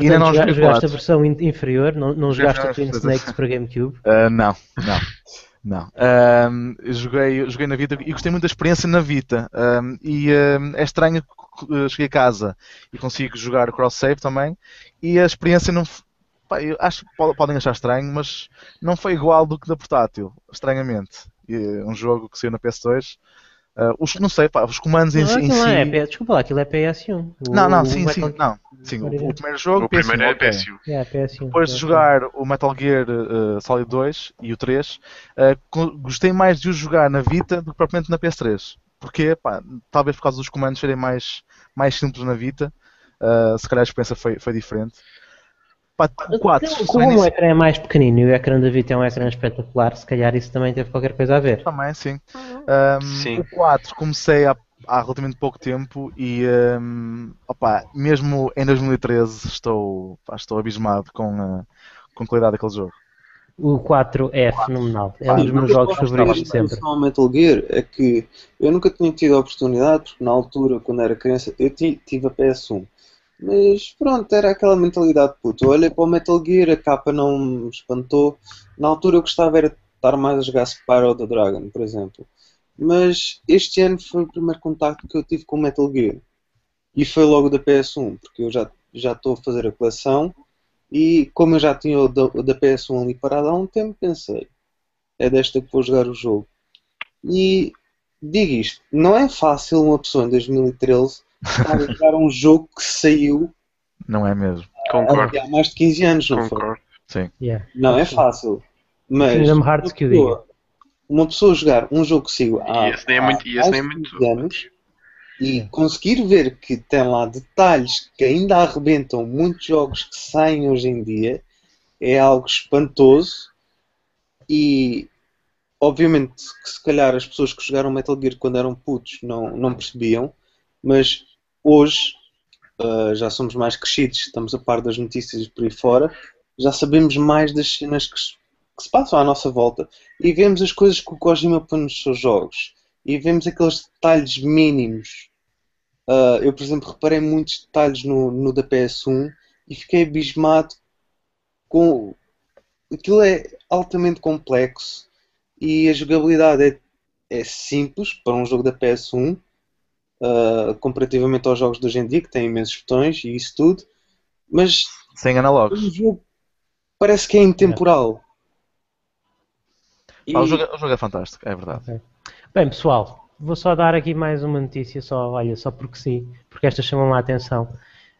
Speaker 2: e ainda
Speaker 1: Portanto,
Speaker 2: não
Speaker 1: joga-
Speaker 2: joguei
Speaker 1: jogaste a versão in- inferior, não, não jogaste a
Speaker 2: as
Speaker 1: Twin. Snakes para GameCube.
Speaker 2: Uh, não, não, não. Um, joguei, joguei na Vita e gostei muito da experiência na Vita. Um, e um, é estranho que uh, cheguei a casa e consigo jogar cross-save também. E a experiência não. pá, acho que po- podem achar estranho, mas não foi igual do que da portátil, estranhamente. E, um jogo que saiu na PS2. Uh, os, não sei, pá, os comandos em,
Speaker 1: Não,
Speaker 2: si- em
Speaker 1: não é,
Speaker 2: si.
Speaker 1: P- desculpa lá, aquilo é PS1. O-
Speaker 2: Não, não, sim, sim, não. Sim, o, o primeiro jogo,
Speaker 3: O primeiro é
Speaker 2: PS1, ok.
Speaker 3: PS1.
Speaker 1: É, PS1.
Speaker 2: Depois de
Speaker 1: PS1.
Speaker 2: jogar o Metal Gear uh, Solid 2 e o 3, uh, co- gostei mais de o jogar na Vita do que propriamente na PS3. Porque, pá, talvez por causa dos comandos serem mais, mais simples na Vita, uh, se calhar a experiência foi, foi diferente. Pá, o 4, só
Speaker 1: Como o ecrã é mais pequenino e o ecrã da Vita é um ecrã espetacular, se calhar isso também teve qualquer coisa a ver.
Speaker 2: também, sim. Um,
Speaker 3: Sim.
Speaker 2: O 4 comecei há, há relativamente pouco tempo e, um, opá, mesmo em 2013 estou, pá, estou abismado com a, com a qualidade daquele jogo.
Speaker 1: O 4 é fenomenal, é um dos meus
Speaker 4: eu
Speaker 1: jogos favoritos de sempre.
Speaker 4: ao Metal Gear é que eu nunca tinha tido a oportunidade, porque na altura, quando era criança, eu ti- tive a PS1. Mas pronto, era aquela mentalidade puto. Eu olhei para o Metal Gear, a capa não me espantou. Na altura eu gostava era de estar mais a jogar Spyro the Dragon, por exemplo. Mas este ano foi o primeiro contacto que eu tive com o Metal Gear. E foi logo da PS1, porque eu já já estou a fazer a coleção e como eu já tinha o da, o da PS1 ali parado há um tempo, pensei, é desta que vou jogar o jogo. E digo isto, não é fácil uma pessoa em 2013 estar a jogar um jogo que saiu
Speaker 2: Não é mesmo?
Speaker 3: Concordo.
Speaker 4: há mais de 15 anos, não foi?
Speaker 3: Concordo.
Speaker 2: Sim.
Speaker 1: Yeah.
Speaker 4: Não é fácil. Mas
Speaker 1: Kingdom Hearts
Speaker 4: uma pessoa, uma pessoa jogar um jogo que saiu há,
Speaker 3: E esse nem é muito. E
Speaker 4: há
Speaker 3: nem é muito.
Speaker 4: 15 anos e conseguir ver que tem lá detalhes que ainda arrebentam muitos jogos que saem hoje em dia é algo espantoso e obviamente que se calhar as pessoas que jogaram Metal Gear quando eram putos não, não percebiam, mas hoje ah, já somos mais crescidos, estamos a par das notícias por aí fora, já sabemos mais das cenas que, se- que se passam à nossa volta e vemos as coisas que o Kojima põe nos seus jogos e vemos aqueles detalhes mínimos. Ah, eu, por exemplo, reparei muitos detalhes no, no da PS1 e fiquei abismado com. Aquilo é altamente complexo e a jogabilidade é, é simples para um jogo da PS1, ah, comparativamente aos jogos de hoje em dia, que têm imensos botões e isso tudo, mas
Speaker 2: Sem
Speaker 4: o
Speaker 2: analogos.
Speaker 4: jogo parece que é intemporal.
Speaker 2: Pá, o,
Speaker 4: E-
Speaker 2: jogo, é- o jogo é fantástico, é verdade.
Speaker 1: Bem, pessoal, vou só dar aqui mais uma notícia, só, olha, só porque sim, porque esta chamou-me a atenção,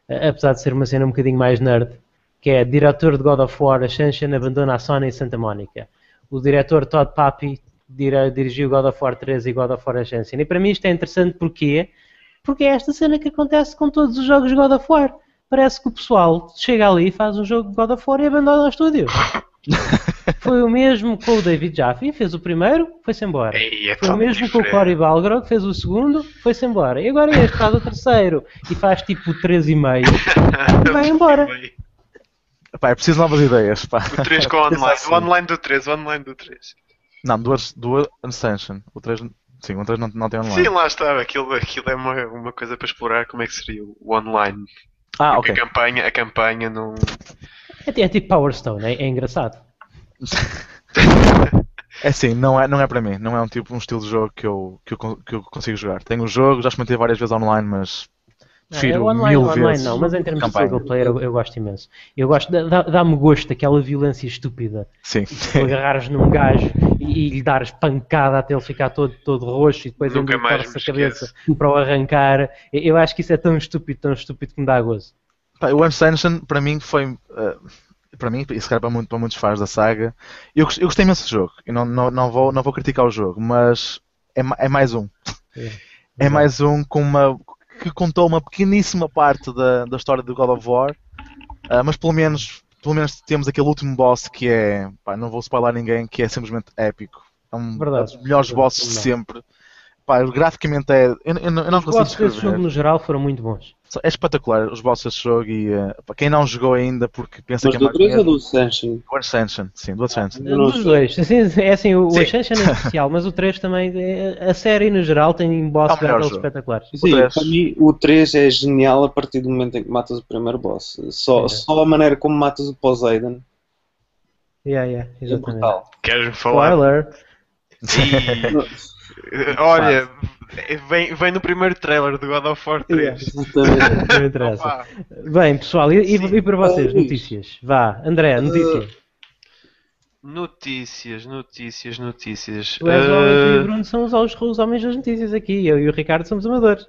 Speaker 1: eh, apesar de ser uma cena um bocadinho mais nerd, que é diretor de God of War, Ascension abandona a Sony em Santa Mónica. O diretor Todd Papi dirigiu God of War 3 e God of War Ascension. E para mim isto é interessante porque porque é esta cena que acontece com todos os jogos God of War. Parece que o pessoal chega ali, faz um jogo de God of War e abandona o estúdio. Foi o mesmo com o David Jaffe, fez o primeiro, foi-se embora.
Speaker 3: Ei, é
Speaker 1: Foi o mesmo com o
Speaker 3: diferente.
Speaker 1: Cory Balgrog, fez o segundo, foi-se embora. E agora este faz o terceiro e faz tipo 3,5 e vai embora.
Speaker 2: Pá, é preciso novas ideias. Pá.
Speaker 3: O 3 com o online.
Speaker 2: Pensa
Speaker 3: O
Speaker 2: assim.
Speaker 3: online do 3, o online do 3.
Speaker 2: Não, duas, duas Ascension. O 3, sim, o 3 não, não tem online.
Speaker 3: Sim, lá está. Aquilo, aquilo é uma, uma coisa para explorar como é que seria o online.
Speaker 2: ah,
Speaker 3: Porque
Speaker 2: ok.
Speaker 3: a campanha, a campanha não.
Speaker 1: É, é tipo Power Stone, é, é engraçado.
Speaker 2: É assim, não é, não é para mim. Não é um tipo, um estilo de jogo que eu, que eu, que eu consigo jogar. Tenho o jogo, já experimentei várias vezes online, mas prefiro
Speaker 1: é online,
Speaker 2: mil
Speaker 1: online
Speaker 2: vezes.
Speaker 1: não, mas em termos
Speaker 2: campanha.
Speaker 1: de single player eu, eu gosto imenso. Eu gosto, dá- dá- dá-me gosto daquela violência estúpida.
Speaker 2: Sim.
Speaker 1: Tu agarrares num gajo e, e lhe dares pancada até ele ficar todo, todo roxo e depois
Speaker 3: mais
Speaker 1: torce a cabeça para o arrancar. Eu, eu acho que isso é tão estúpido, tão estúpido que me dá gozo.
Speaker 2: Pá, o Ascension, para mim, foi. eh, para mim, e se calhar para, muito, para muitos fãs da saga, eu, eu gostei imenso do jogo. E não, não, não, vou, não vou criticar o jogo, mas é, é mais um. É mais um com uma, que contou uma pequeníssima parte da, da história do God of War, ah, mas pelo menos, pelo menos temos aquele último boss que é. Pá, não vou spoiler ninguém, que é simplesmente épico. É um
Speaker 1: Verdade.
Speaker 2: dos melhores bosses de sempre. Pá, graficamente é. Eu, eu não- eu não
Speaker 1: Os
Speaker 2: consigo
Speaker 1: bosses desse jogo no geral foram muito bons.
Speaker 2: É espetacular os bosses desse jogo e para quem não jogou ainda porque pensa
Speaker 4: Mas
Speaker 2: que é
Speaker 4: do
Speaker 2: mais
Speaker 4: 3 ou do Ascension?
Speaker 2: do Ascension, sim, do Ascension.
Speaker 4: Não
Speaker 1: Dos dois. Assim, é assim, o,
Speaker 2: Sim.
Speaker 1: Ascension é especial, mas o 3 também. é- A série no geral tem boss
Speaker 2: É
Speaker 1: battles espetaculares.
Speaker 4: Sim, para mim o 3 é genial a partir do momento em que matas o primeiro boss. Só,
Speaker 1: É.
Speaker 4: só a maneira como matas o Poseidon
Speaker 1: Yeah, yeah,
Speaker 4: é
Speaker 1: exatamente.
Speaker 4: brutal.
Speaker 3: Queres-me falar?
Speaker 1: Spoiler.
Speaker 3: Eh, Olha, vem, vem no primeiro trailer do God of War 3.
Speaker 4: Exatamente.
Speaker 1: Não interessa. Bem, pessoal, e, e- e para vocês, notícias? Vá, André, notícias.
Speaker 3: Notícias, notícias, notícias.
Speaker 1: Tu és o homem
Speaker 3: Eh,
Speaker 1: e o Bruno são os, os, os homens das notícias aqui. Eu e o Ricardo somos amadores.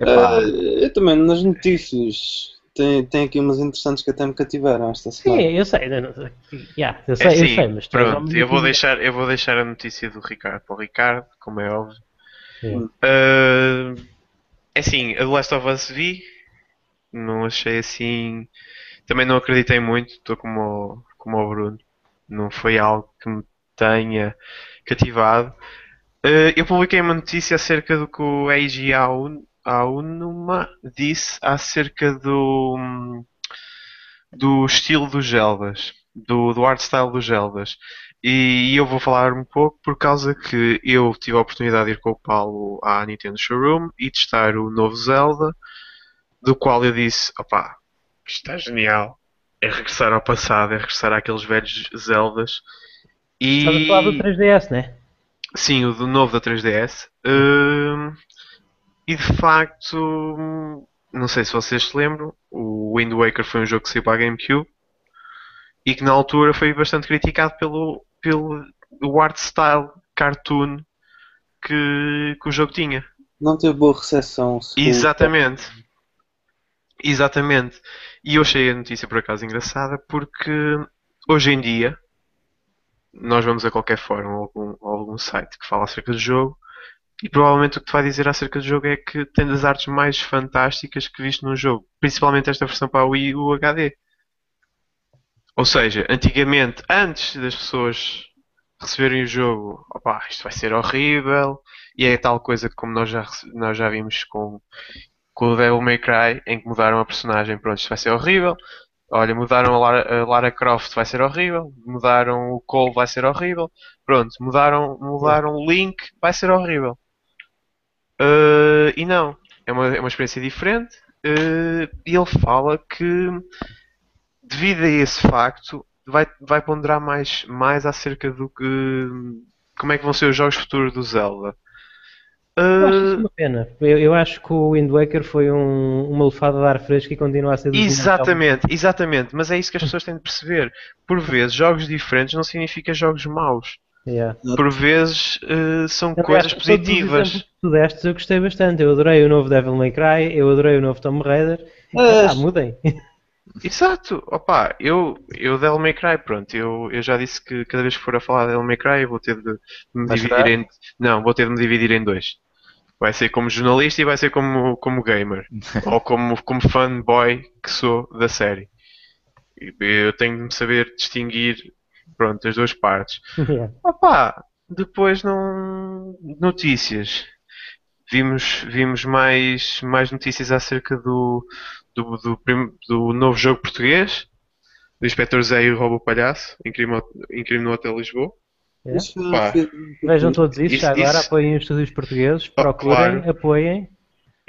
Speaker 4: Ah, eu também, nas notícias, tem, tem aqui umas interessantes que até me cativaram esta semana.
Speaker 1: Sim, eu sei. Não, yeah, eu,
Speaker 3: é
Speaker 1: sei, é, eu
Speaker 3: assim,
Speaker 1: sei, mas
Speaker 3: pronto, eu vou, deixar, eu vou deixar a notícia do Ricardo para o Ricardo, como é óbvio. Uh, é assim, a The Last of Us vi, não achei assim. Também não acreditei muito, estou como, como o Bruno. Não foi algo que me tenha cativado. Uh, eu publiquei uma notícia acerca do que o AIGA1 Aunuma disse acerca do, do estilo dos Gelbas, do, do art style dos Gelbas. E, eu vou falar um pouco por causa que eu tive a oportunidade de ir com o Paulo à Nintendo Showroom e testar o novo Zelda, do qual eu disse: opá, está genial. É regressar ao passado, é regressar àqueles velhos Zeldas. E...
Speaker 1: Estás a falar do 3DS, né?
Speaker 3: Sim, o do novo da 3DS. Hum, e de facto, não sei se vocês se lembram, o Wind Waker foi um jogo que saiu para a GameCube e que na altura foi bastante criticado pelo, pelo o art style cartoon que, que o jogo tinha.
Speaker 4: Não teve boa recepção.
Speaker 3: Exatamente. Exatamente. E eu achei a notícia por acaso engraçada porque hoje em dia nós vamos a qualquer fórum ou algum, algum site que fala acerca do jogo e provavelmente o que te vai dizer acerca do jogo é que tem das artes mais fantásticas que viste num jogo. Principalmente esta versão para a Wii e o HD. Ou seja, antigamente, antes das pessoas receberem o jogo, opá, isto vai ser horrível, e é tal coisa como nós já, nós já vimos com, com o Devil May Cry, em que mudaram a personagem, pronto, isto vai ser horrível. Olha, mudaram a Lara, a Lara Croft, vai ser horrível. Mudaram o Cole, vai ser horrível. Pronto, mudaram, mudaram o Link, vai ser horrível. Eh, e não, é uma, é uma experiência diferente. eh, e ele fala que, devido a esse facto, vai, vai ponderar mais, mais acerca do que. Como é que vão ser os jogos futuros do Zelda.
Speaker 1: Eu acho
Speaker 3: Eh,
Speaker 1: isso uma pena. Eu, eu acho que o Wind Waker foi um- uma lefada de ar fresco e continua a ser
Speaker 3: Exatamente, exatamente, mas é isso que as pessoas têm de perceber. Por vezes, jogos diferentes não significa jogos maus.
Speaker 1: Yeah.
Speaker 3: por vezes eh, são
Speaker 1: Aliás,
Speaker 3: coisas
Speaker 1: todos os
Speaker 3: positivas.
Speaker 1: que tu eu gostei bastante. Eu adorei o novo Devil May Cry, eu adorei o novo Tomb Raider.
Speaker 4: Ah,
Speaker 1: Ah, mudem.
Speaker 3: Exato, opa, eu, eu Devil May Cry, pronto, eu, eu já disse que cada vez que for a falar de Devil May Cry eu vou ter de me
Speaker 2: Vais
Speaker 3: dividir em, não, vou ter de me dividir em dois. Vai ser como jornalista e vai ser como, como gamer, ou como, como fanboy que sou da série. Eu tenho de me saber distinguir, pronto, as duas partes.
Speaker 1: Yeah.
Speaker 3: Opa, depois não. Notícias. Vimos, vimos mais, mais notícias acerca do, do, do, prim- do novo jogo português, do Inspector Zé e o Roubo Palhaço, em crime, em crime no Hotel Lisboa.
Speaker 4: Foi-
Speaker 1: Vejam todos isso,
Speaker 3: Isso-
Speaker 1: já agora
Speaker 3: isso-
Speaker 1: apoiem os estúdios portugueses,
Speaker 3: Oh,
Speaker 1: procurem,
Speaker 3: claro.
Speaker 1: apoiem.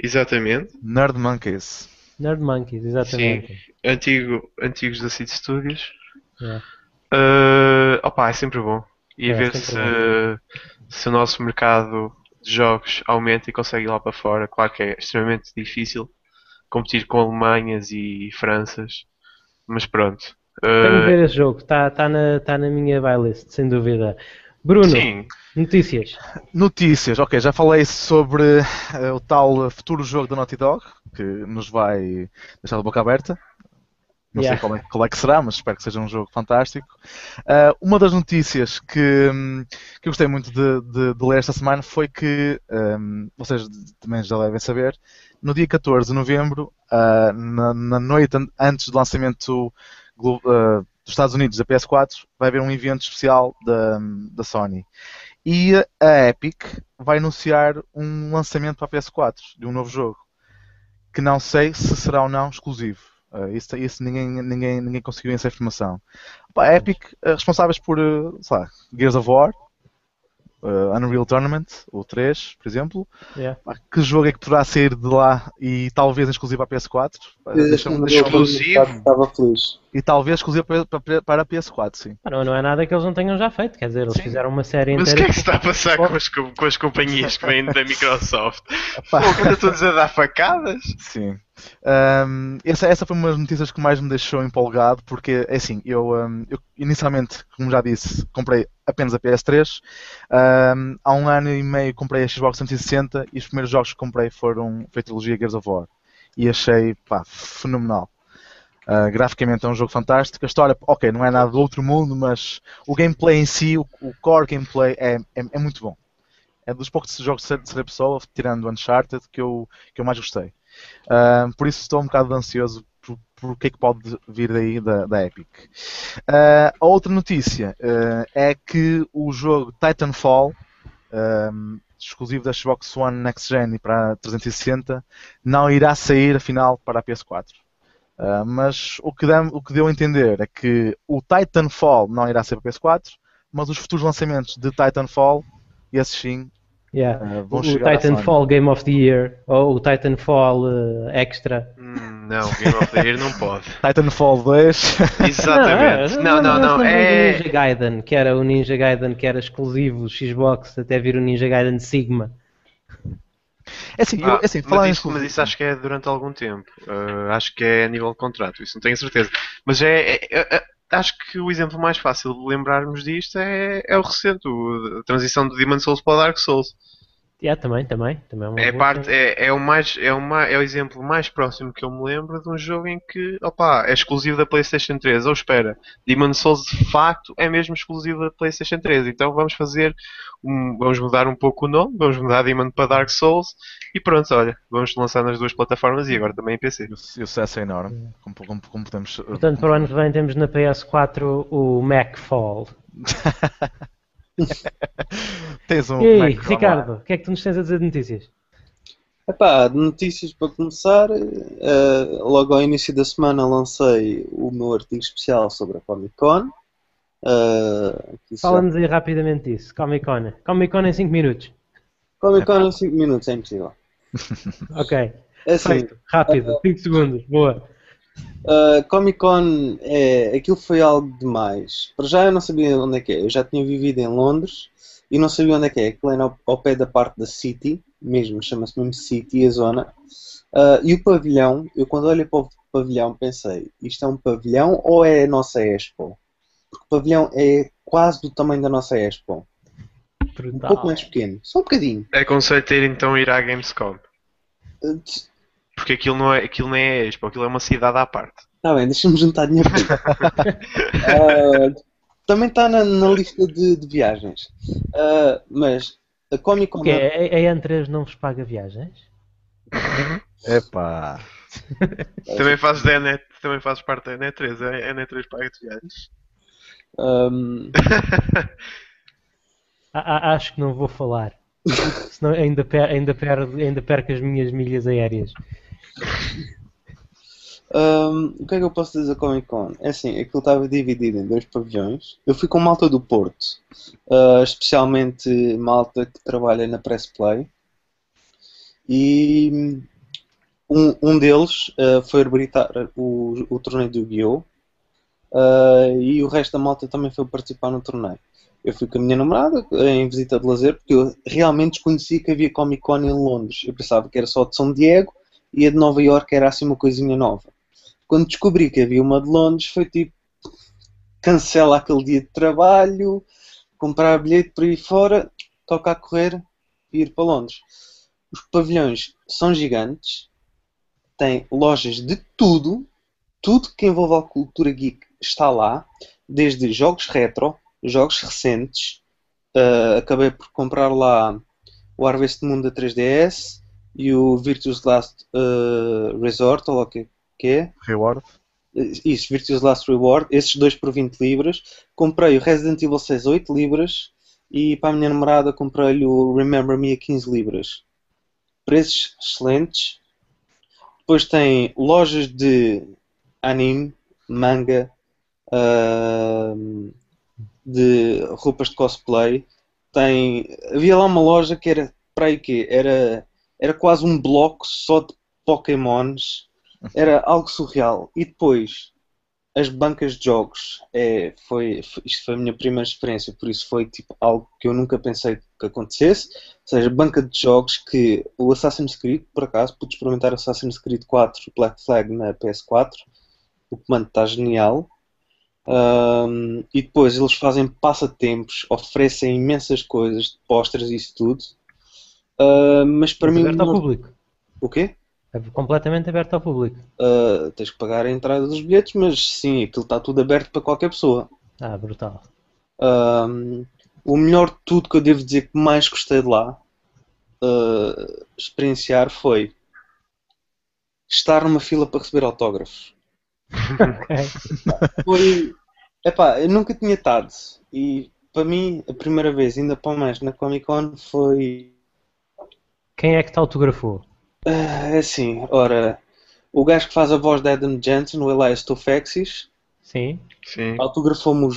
Speaker 3: Exatamente.
Speaker 2: Nerd Monkeys.
Speaker 1: Nerd Monkeys, exatamente.
Speaker 3: Antigo, antigos da City Studios.
Speaker 1: Yeah.
Speaker 3: Uh, opa, é sempre bom. E
Speaker 1: É,
Speaker 3: ver
Speaker 1: sempre
Speaker 3: se, se o nosso mercado de jogos aumenta e consegue ir lá para fora. Claro que é extremamente difícil competir com Alemanhas e Franças, mas pronto.
Speaker 1: Tenho de
Speaker 3: Uh,
Speaker 1: ver esse jogo, está tá na, tá na minha buy list, sem dúvida. Bruno,
Speaker 3: sim,
Speaker 1: notícias.
Speaker 2: Notícias, ok, já falei sobre eh, o tal futuro jogo da Naughty Dog, que nos vai deixar de boca aberta. Não
Speaker 1: Yeah.
Speaker 2: sei qual é, qual é que será, mas espero que seja um jogo fantástico. Ah, uma das notícias que, que eu gostei muito de, de- de ler esta semana foi que, hum, vocês também já devem saber, no dia 14 de novembro, ah, na, na noite an- antes do lançamento ah, dos Estados Unidos da PS4, vai haver um evento especial da, da Sony. E a Epic vai anunciar um lançamento para a PS4 de um novo jogo. Que não sei se será ou não exclusivo. Uh, isso isso ninguém, ninguém, ninguém conseguiu essa informação. Pá, a Epic, uh, responsáveis por uh, sei lá, Gears of War, uh, Unreal Tournament, o 3, por exemplo.
Speaker 1: Yeah.
Speaker 2: Pá, que jogo é que poderá sair de lá e talvez exclusivo à PS4? Pá,
Speaker 4: Eu
Speaker 2: deixa-me-
Speaker 4: quando
Speaker 2: deixa-me-
Speaker 4: eu
Speaker 3: Exclusivo?
Speaker 4: Estava feliz.
Speaker 2: E talvez exclusivo para, a PS4, sim.
Speaker 1: Não, não é nada que eles não tenham já feito, quer dizer, eles
Speaker 2: Sim.
Speaker 1: fizeram uma série
Speaker 3: mas o
Speaker 1: inteira.
Speaker 3: que é que se está a passar com as, com, as companhias que vêm da Microsoft? Pô, ainda todos a dar facadas?
Speaker 2: Sim. Ahm, essa, essa foi uma das notícias que mais me deixou empolgado, porque, é assim, eu, ahm, eu inicialmente, como já disse, comprei apenas a PS3. Ahm, há um ano e meio comprei a Xbox 360 e os primeiros jogos que comprei foram foi a trilogia Gears of War. E achei, pá, fenomenal. Ah, graficamente é um jogo fantástico. A história, ok, não é nada do outro mundo, mas o gameplay em si, o, o core gameplay é, é, é muito bom. É dos poucos jogos de terceira pessoa, tirando Uncharted, que eu, que eu mais gostei. Uh, por isso estou um bocado ansioso por, por o que é que pode vir daí da, da Epic. Uh, a outra notícia uh, é que o jogo Titanfall, exclusivo da Xbox One Next Gen e para a 360, não irá sair afinal para a PS4. Uh, mas o que, dá, o que deu a entender é que o Titanfall não irá ser para a PS4, mas os futuros lançamentos de Titanfall, esses sim,
Speaker 1: Yeah.
Speaker 2: uh, vão
Speaker 1: O
Speaker 2: chegar.
Speaker 1: Titanfall Game of the Year ou o Titanfall eh, Extra.
Speaker 3: Hum, não, Game of the Year não pode.
Speaker 2: Titanfall 2.
Speaker 3: Exatamente. Não, não, não.
Speaker 1: do
Speaker 3: É.
Speaker 1: Ninja Gaiden, que era o Ninja Gaiden que era exclusivo Xbox até vir o Ninja Gaiden Sigma.
Speaker 2: É assim, eu,
Speaker 3: Ah,
Speaker 2: é assim falar
Speaker 3: mas, isso, mas isso acho que é durante algum tempo. Uh, acho que é a nível de contrato, isso não tenho certeza. Mas é, é- é- é- acho que o exemplo mais fácil de lembrarmos disto é, é o recente, o- a transição do Demon Souls para o Dark Souls.
Speaker 1: Yeah, também, também. também é, uma
Speaker 3: É, parte, é, é, o mais, é, mais, é o exemplo mais próximo que eu me lembro de um jogo em que opa, é exclusivo da PlayStation 3. Ou espera, Demon Souls de facto é mesmo exclusivo da PlayStation 3. Então vamos fazer, um- vamos mudar um pouco o nome, vamos mudar Demon para Dark Souls e pronto, olha, vamos lançar nas duas plataformas e agora também em PC.
Speaker 2: E o, sucesso é enorme, como, como, como podemos...
Speaker 1: Portanto, para o ano que vem temos na PS4 o Macfall.
Speaker 2: Tens um...
Speaker 1: E aí,
Speaker 2: Mac
Speaker 1: Ricardo, o que é que tu nos tens a dizer de notícias?
Speaker 4: Epá, de notícias para começar, eh, logo ao início da semana lancei o meu artigo especial sobre a Comic Con. Eh, já-
Speaker 1: Fala-nos aí rapidamente disso. Comic Con. Comic Con em 5 minutos.
Speaker 4: Comic Con em 5 minutos, é impossível.
Speaker 1: Ok.
Speaker 4: É assim,
Speaker 1: Feito. Rápido. 5 segundos. Boa.
Speaker 4: Uh, Comic Con é aquilo foi algo demais. Para já eu não sabia onde é que é. Eu já tinha vivido em Londres e não sabia onde é que é. Aquilo é ao, ao pé da parte da City, mesmo, chama-se mesmo City, a zona. Uh, e o pavilhão, eu quando olhei para o pavilhão pensei, isto é um pavilhão ou é a nossa Expo? porque o pavilhão é quase do tamanho da nossa Expo. Um
Speaker 1: Brutal.
Speaker 4: pouco mais pequeno, só um bocadinho.
Speaker 3: Aconselho ter então ir à Gamescom.
Speaker 4: Uh,
Speaker 3: Porque aquilo não é, aquilo nem é Expo, aquilo é uma cidade à parte.
Speaker 4: Tá bem, deixa-me juntar dinheiro. Ah, também está na, na lista de, de viagens. Ah, mas a Comic Con.
Speaker 1: O quê? A, a N3 não vos paga viagens?
Speaker 2: Epá.
Speaker 3: Também fazes, da também fazes parte da N3, a N3 paga-te viagens.
Speaker 1: a- acho que não vou falar. Senão ainda, per, ainda, per, ainda perco as minhas milhas aéreas.
Speaker 4: ahm, o que é que eu posso dizer da Comic Con? É assim, aquilo estava dividido em dois pavilhões. Eu fui com malta do Porto, ah, especialmente malta que trabalha na Press Play. E um, um deles ah, foi arbitrar o, o torneio do Yu-Gi-Oh! Ah, e o resto da malta também foi participar no torneio. Eu fui com a minha namorada em visita de lazer porque eu realmente desconhecia que havia Comic Con em Londres. Eu pensava que era só de São Diego e a de Nova York era assim uma coisinha nova. Quando descobri que havia uma de Londres, foi tipo cancela aquele dia de trabalho, comprar bilhete por aí fora, toca a correr e ir para Londres. Os pavilhões são gigantes, têm lojas de tudo, tudo que envolve a cultura geek está lá, desde jogos retro, jogos recentes. Uh, acabei por comprar lá o Harvest Moon da 3DS e o Virtuous Last uh, Resort, ou o que, que é.
Speaker 2: Reward.
Speaker 4: Isso, Virtuous Last Reward, esses dois por 20 libras. Comprei o Resident Evil 6 8 libras e para a minha namorada comprei-lhe o Remember Me a 15 libras. Preços excelentes. Depois tem lojas de anime, manga, ahm, de roupas de cosplay. Tem, havia lá uma loja que era para aí que era, era quase um bloco só de Pokémons. Era algo surreal. E depois as bancas de jogos. É, foi, foi- isto foi a minha primeira experiência, por isso foi tipo algo que eu nunca pensei que acontecesse. Ou seja, banca de jogos que o Assassin's Creed, por acaso, pude experimentar Assassin's Creed 4 Black Flag na PS4. O comando está genial. Ahm, e depois eles fazem passatempos, oferecem imensas coisas, posters e isso tudo. Ah, mas para
Speaker 1: Mas
Speaker 4: mim.
Speaker 1: aberto ao
Speaker 4: não-
Speaker 1: público.
Speaker 4: O quê?
Speaker 1: É completamente aberto ao público.
Speaker 4: Ah, tens que pagar a entrada dos bilhetes, mas sim, aquilo está tudo aberto para qualquer pessoa.
Speaker 1: Ah, brutal.
Speaker 4: O melhor de tudo que eu devo dizer que mais gostei de lá ah, experienciar foi estar numa fila para receber autógrafos.
Speaker 1: Ok.
Speaker 4: Foi. Epá, eu nunca tinha estado. E para mim, a primeira vez, ainda para mais na Comic Con, foi.
Speaker 1: Quem é que te autografou?
Speaker 4: ah, é assim, ora. O gajo que faz a voz de Adam Jensen, o Elias Tofexis,
Speaker 1: Sim,
Speaker 3: Sim.
Speaker 4: autografou-me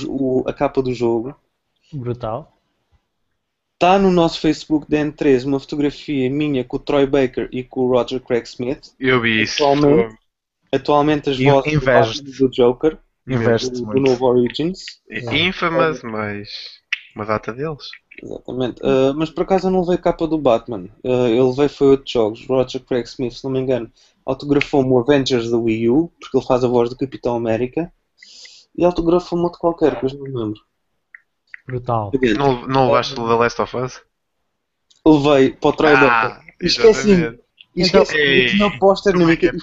Speaker 4: a capa do jogo.
Speaker 1: brutal.
Speaker 4: Está no nosso Facebook da N3 uma fotografia minha com o Troy Baker e com o Roger Craig Smith.
Speaker 3: Eu vi isso.
Speaker 4: Atualmente. Atualmente as vozes e do Joker,
Speaker 2: Investe
Speaker 4: do, do novo Origins.
Speaker 3: Infamous, mas uma data deles.
Speaker 4: Exatamente. Uh, mas por acaso eu não levei capa do Batman. Uh, eu levei foi outros jogos. Roger Craig Smith, se não me engano, autografou-me o Avengers da Wii U, porque ele faz a voz do Capitão América. E autografou-me outro qualquer, que eu já não me lembro.
Speaker 1: Brutal.
Speaker 3: Não, não levaste o The Last of Us?
Speaker 4: Levei para o Troy
Speaker 3: Ah,
Speaker 4: Baker. Esqueci-me.
Speaker 3: exatamente.
Speaker 4: E esqueci-me.
Speaker 3: Ei,
Speaker 4: Eu tinha o póster na
Speaker 3: Como é
Speaker 4: minha
Speaker 3: que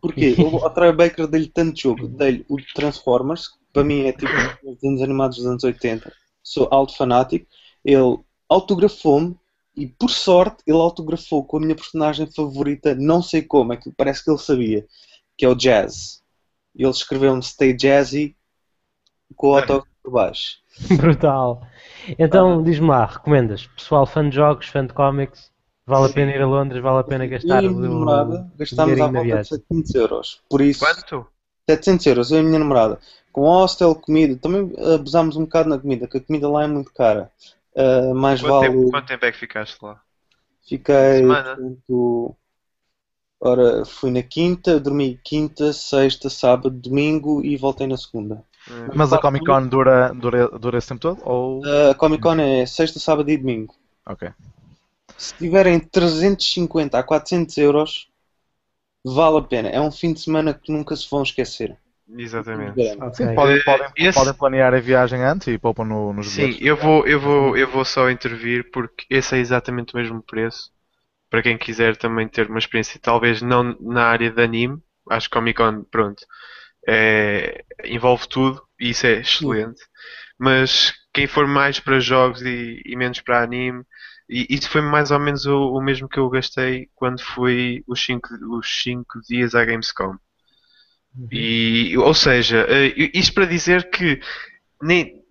Speaker 4: Porquê? O o Troy Baker dei-lhe tanto jogo. Dei-lhe o Transformers, que para mim é tipo um dos desenhos animados dos anos 80. Sou alto fanático. Ele autografou-me e, por sorte, ele autografou com a minha personagem favorita, não sei como, é que parece que ele sabia, que é o Jazz. E ele escreveu-me Stay Jazzy com o autógrafo por baixo.
Speaker 1: Brutal. Então, diz-me lá, recomendas? Pessoal fã de jogos, fã de cómics, vale a pena ir a Londres, vale a pena gastar
Speaker 4: e a minha namorada gastámos à volta de
Speaker 1: viagem.
Speaker 4: 700 euros. Por isso,
Speaker 3: Quanto?
Speaker 4: 700 euros, eu e a minha namorada. Com hostel, comida, também abusámos um bocado na comida, que a comida lá é muito cara. Ah, mais
Speaker 3: Quanto
Speaker 4: vale.
Speaker 3: tempo, quanto tempo é que ficaste lá?
Speaker 4: Fiquei.
Speaker 3: Semana?
Speaker 4: portanto, ora, fui na quinta, dormi quinta, sexta, sábado, domingo e voltei na segunda.
Speaker 3: Hum.
Speaker 2: Mas a Comic Con dura, dura, dura esse tempo todo? Ou...
Speaker 4: Ah, A Comic Con é sexta, sábado e domingo.
Speaker 2: Ok.
Speaker 4: Se tiverem 350 a 400 euros, vale a pena. É um fim de semana que nunca se vão esquecer.
Speaker 3: Exatamente.
Speaker 2: Podem,
Speaker 3: Eh,
Speaker 2: podem,
Speaker 3: esse-
Speaker 2: podem planear a viagem antes e poupam no, nos
Speaker 3: Sim,
Speaker 2: bilhetes.
Speaker 3: eu vou, eu, vou, eu vou só intervir porque esse é exatamente o mesmo preço. Para quem quiser também ter uma experiência, talvez não na área de anime, acho que Comic Con, pronto, é- envolve tudo e isso é excelente. Mas quem for mais para jogos e, e menos para anime, e isso foi mais ou menos o, o mesmo que eu gastei quando fui os 5 os cinco dias à Gamescom. E, ou seja, eh, isto para dizer que nem,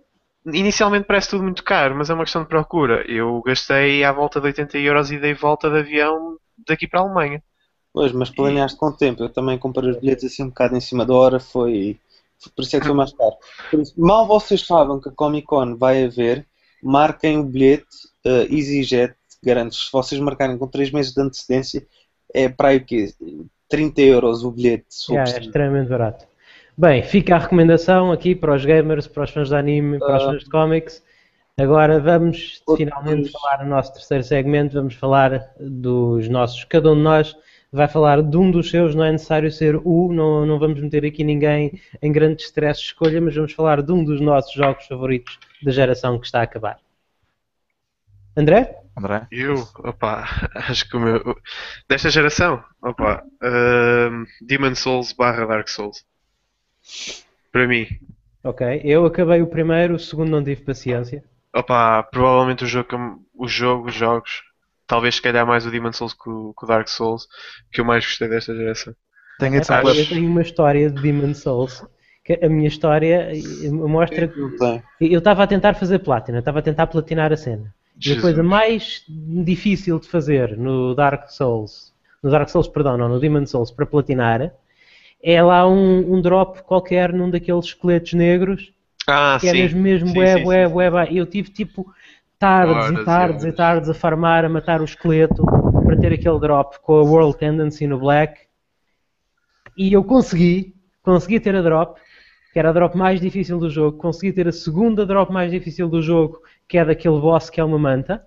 Speaker 3: inicialmente parece tudo muito caro, mas é uma questão de procura. Eu gastei à volta de 80 euros e dei volta de avião daqui para a Alemanha.
Speaker 4: Pois, mas planeaste com tempo. Eu também comprei os bilhetes assim um bocado em cima da hora, foi. Por isso é que foi mais caro. Isso, mal vocês sabem que a Comic Con vai haver, marquem o bilhete eh, EasyJet, garanto se vocês marcarem com 3 meses de antecedência, é para aí o quê? 30 euros o bilhete.
Speaker 1: Yeah, é extremamente barato. Bem, fica a recomendação aqui para os gamers, para os fãs de anime, para os
Speaker 4: Ah.
Speaker 1: fãs de comics. Agora vamos
Speaker 4: Outros-
Speaker 1: finalmente falar no nosso terceiro segmento, vamos falar dos nossos, cada um de nós vai falar de um dos seus, não é necessário ser o, não, não vamos meter aqui ninguém em grande stress de escolha, mas vamos falar de um dos nossos jogos favoritos da geração que está a acabar. André?
Speaker 2: André?
Speaker 3: Eu, opa, acho que o meu. Desta geração, opa, ehm, Demon Souls barra Dark Souls. Para mim,
Speaker 1: Ok, eu acabei o primeiro, o segundo não tive paciência.
Speaker 3: opa, provavelmente o jogo, o jogo, os jogos, talvez se calhar mais o Demon Souls que o, que o Dark Souls, que eu mais gostei desta geração.
Speaker 2: Tem edição
Speaker 1: Epá, eu tenho uma história de Demon Souls. Que a minha história eh, mostra que eu estava a tentar fazer platina, estava a tentar platinar a cena. E a coisa mais difícil de fazer no Dark Souls, no Dark Souls, perdão, não, no Demon Souls para platinar, é lá um, um drop qualquer num daqueles esqueletos negros
Speaker 3: Ah,
Speaker 1: que é
Speaker 3: sim.
Speaker 1: mesmo, mesmo,
Speaker 3: Sim,
Speaker 1: bué,
Speaker 3: sim,
Speaker 1: bué,
Speaker 3: sim.
Speaker 1: bué, bué. Eu tive tipo tardes
Speaker 3: Horas
Speaker 1: e tardes e tardes a farmar, a matar o esqueleto para ter aquele drop com a World Tendency no Black. E eu consegui, consegui ter a drop, que era a drop mais difícil do jogo, consegui ter a segunda drop mais difícil do jogo, que é daquele boss que é uma manta.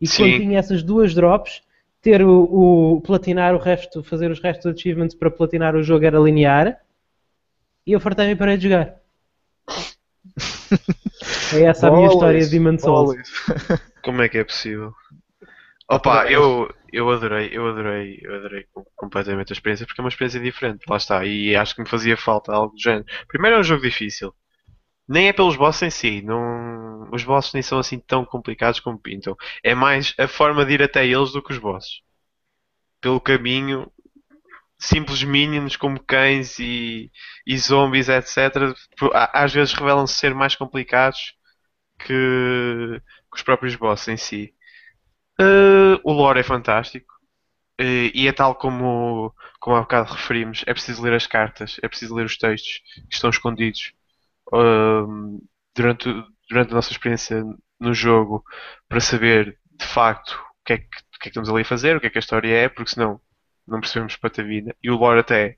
Speaker 1: E
Speaker 3: Sim.
Speaker 1: quando tinha essas duas drops, ter o, o- platinar o resto, fazer os restos dos achievements para platinar o jogo era linear. E eu fartei-me e parei de jogar. É essa a minha história de Demon Souls.
Speaker 3: Como é que é possível? Opa, eu, eu adorei, eu adorei, eu adorei com- completamente a experiência porque é uma experiência diferente, lá está, e acho que me fazia falta algo do género. Primeiro é um jogo difícil, nem é pelos bosses em si, não, os bosses nem são assim tão complicados como pintam, é mais a forma de ir até eles do que os bosses. Pelo caminho, simples minions como cães e, e zombies, etc., às vezes revelam-se ser mais complicados que, que os próprios bosses em si. Uh, o lore é fantástico. Uh, e é tal como, como há bocado referimos, é preciso ler as cartas, é preciso ler os textos que estão escondidos durante, durante a nossa experiência no jogo para saber de facto o que, é que, o que é que estamos ali a fazer, o que é que a história é, porque senão não percebemos para a vida. E o lore até,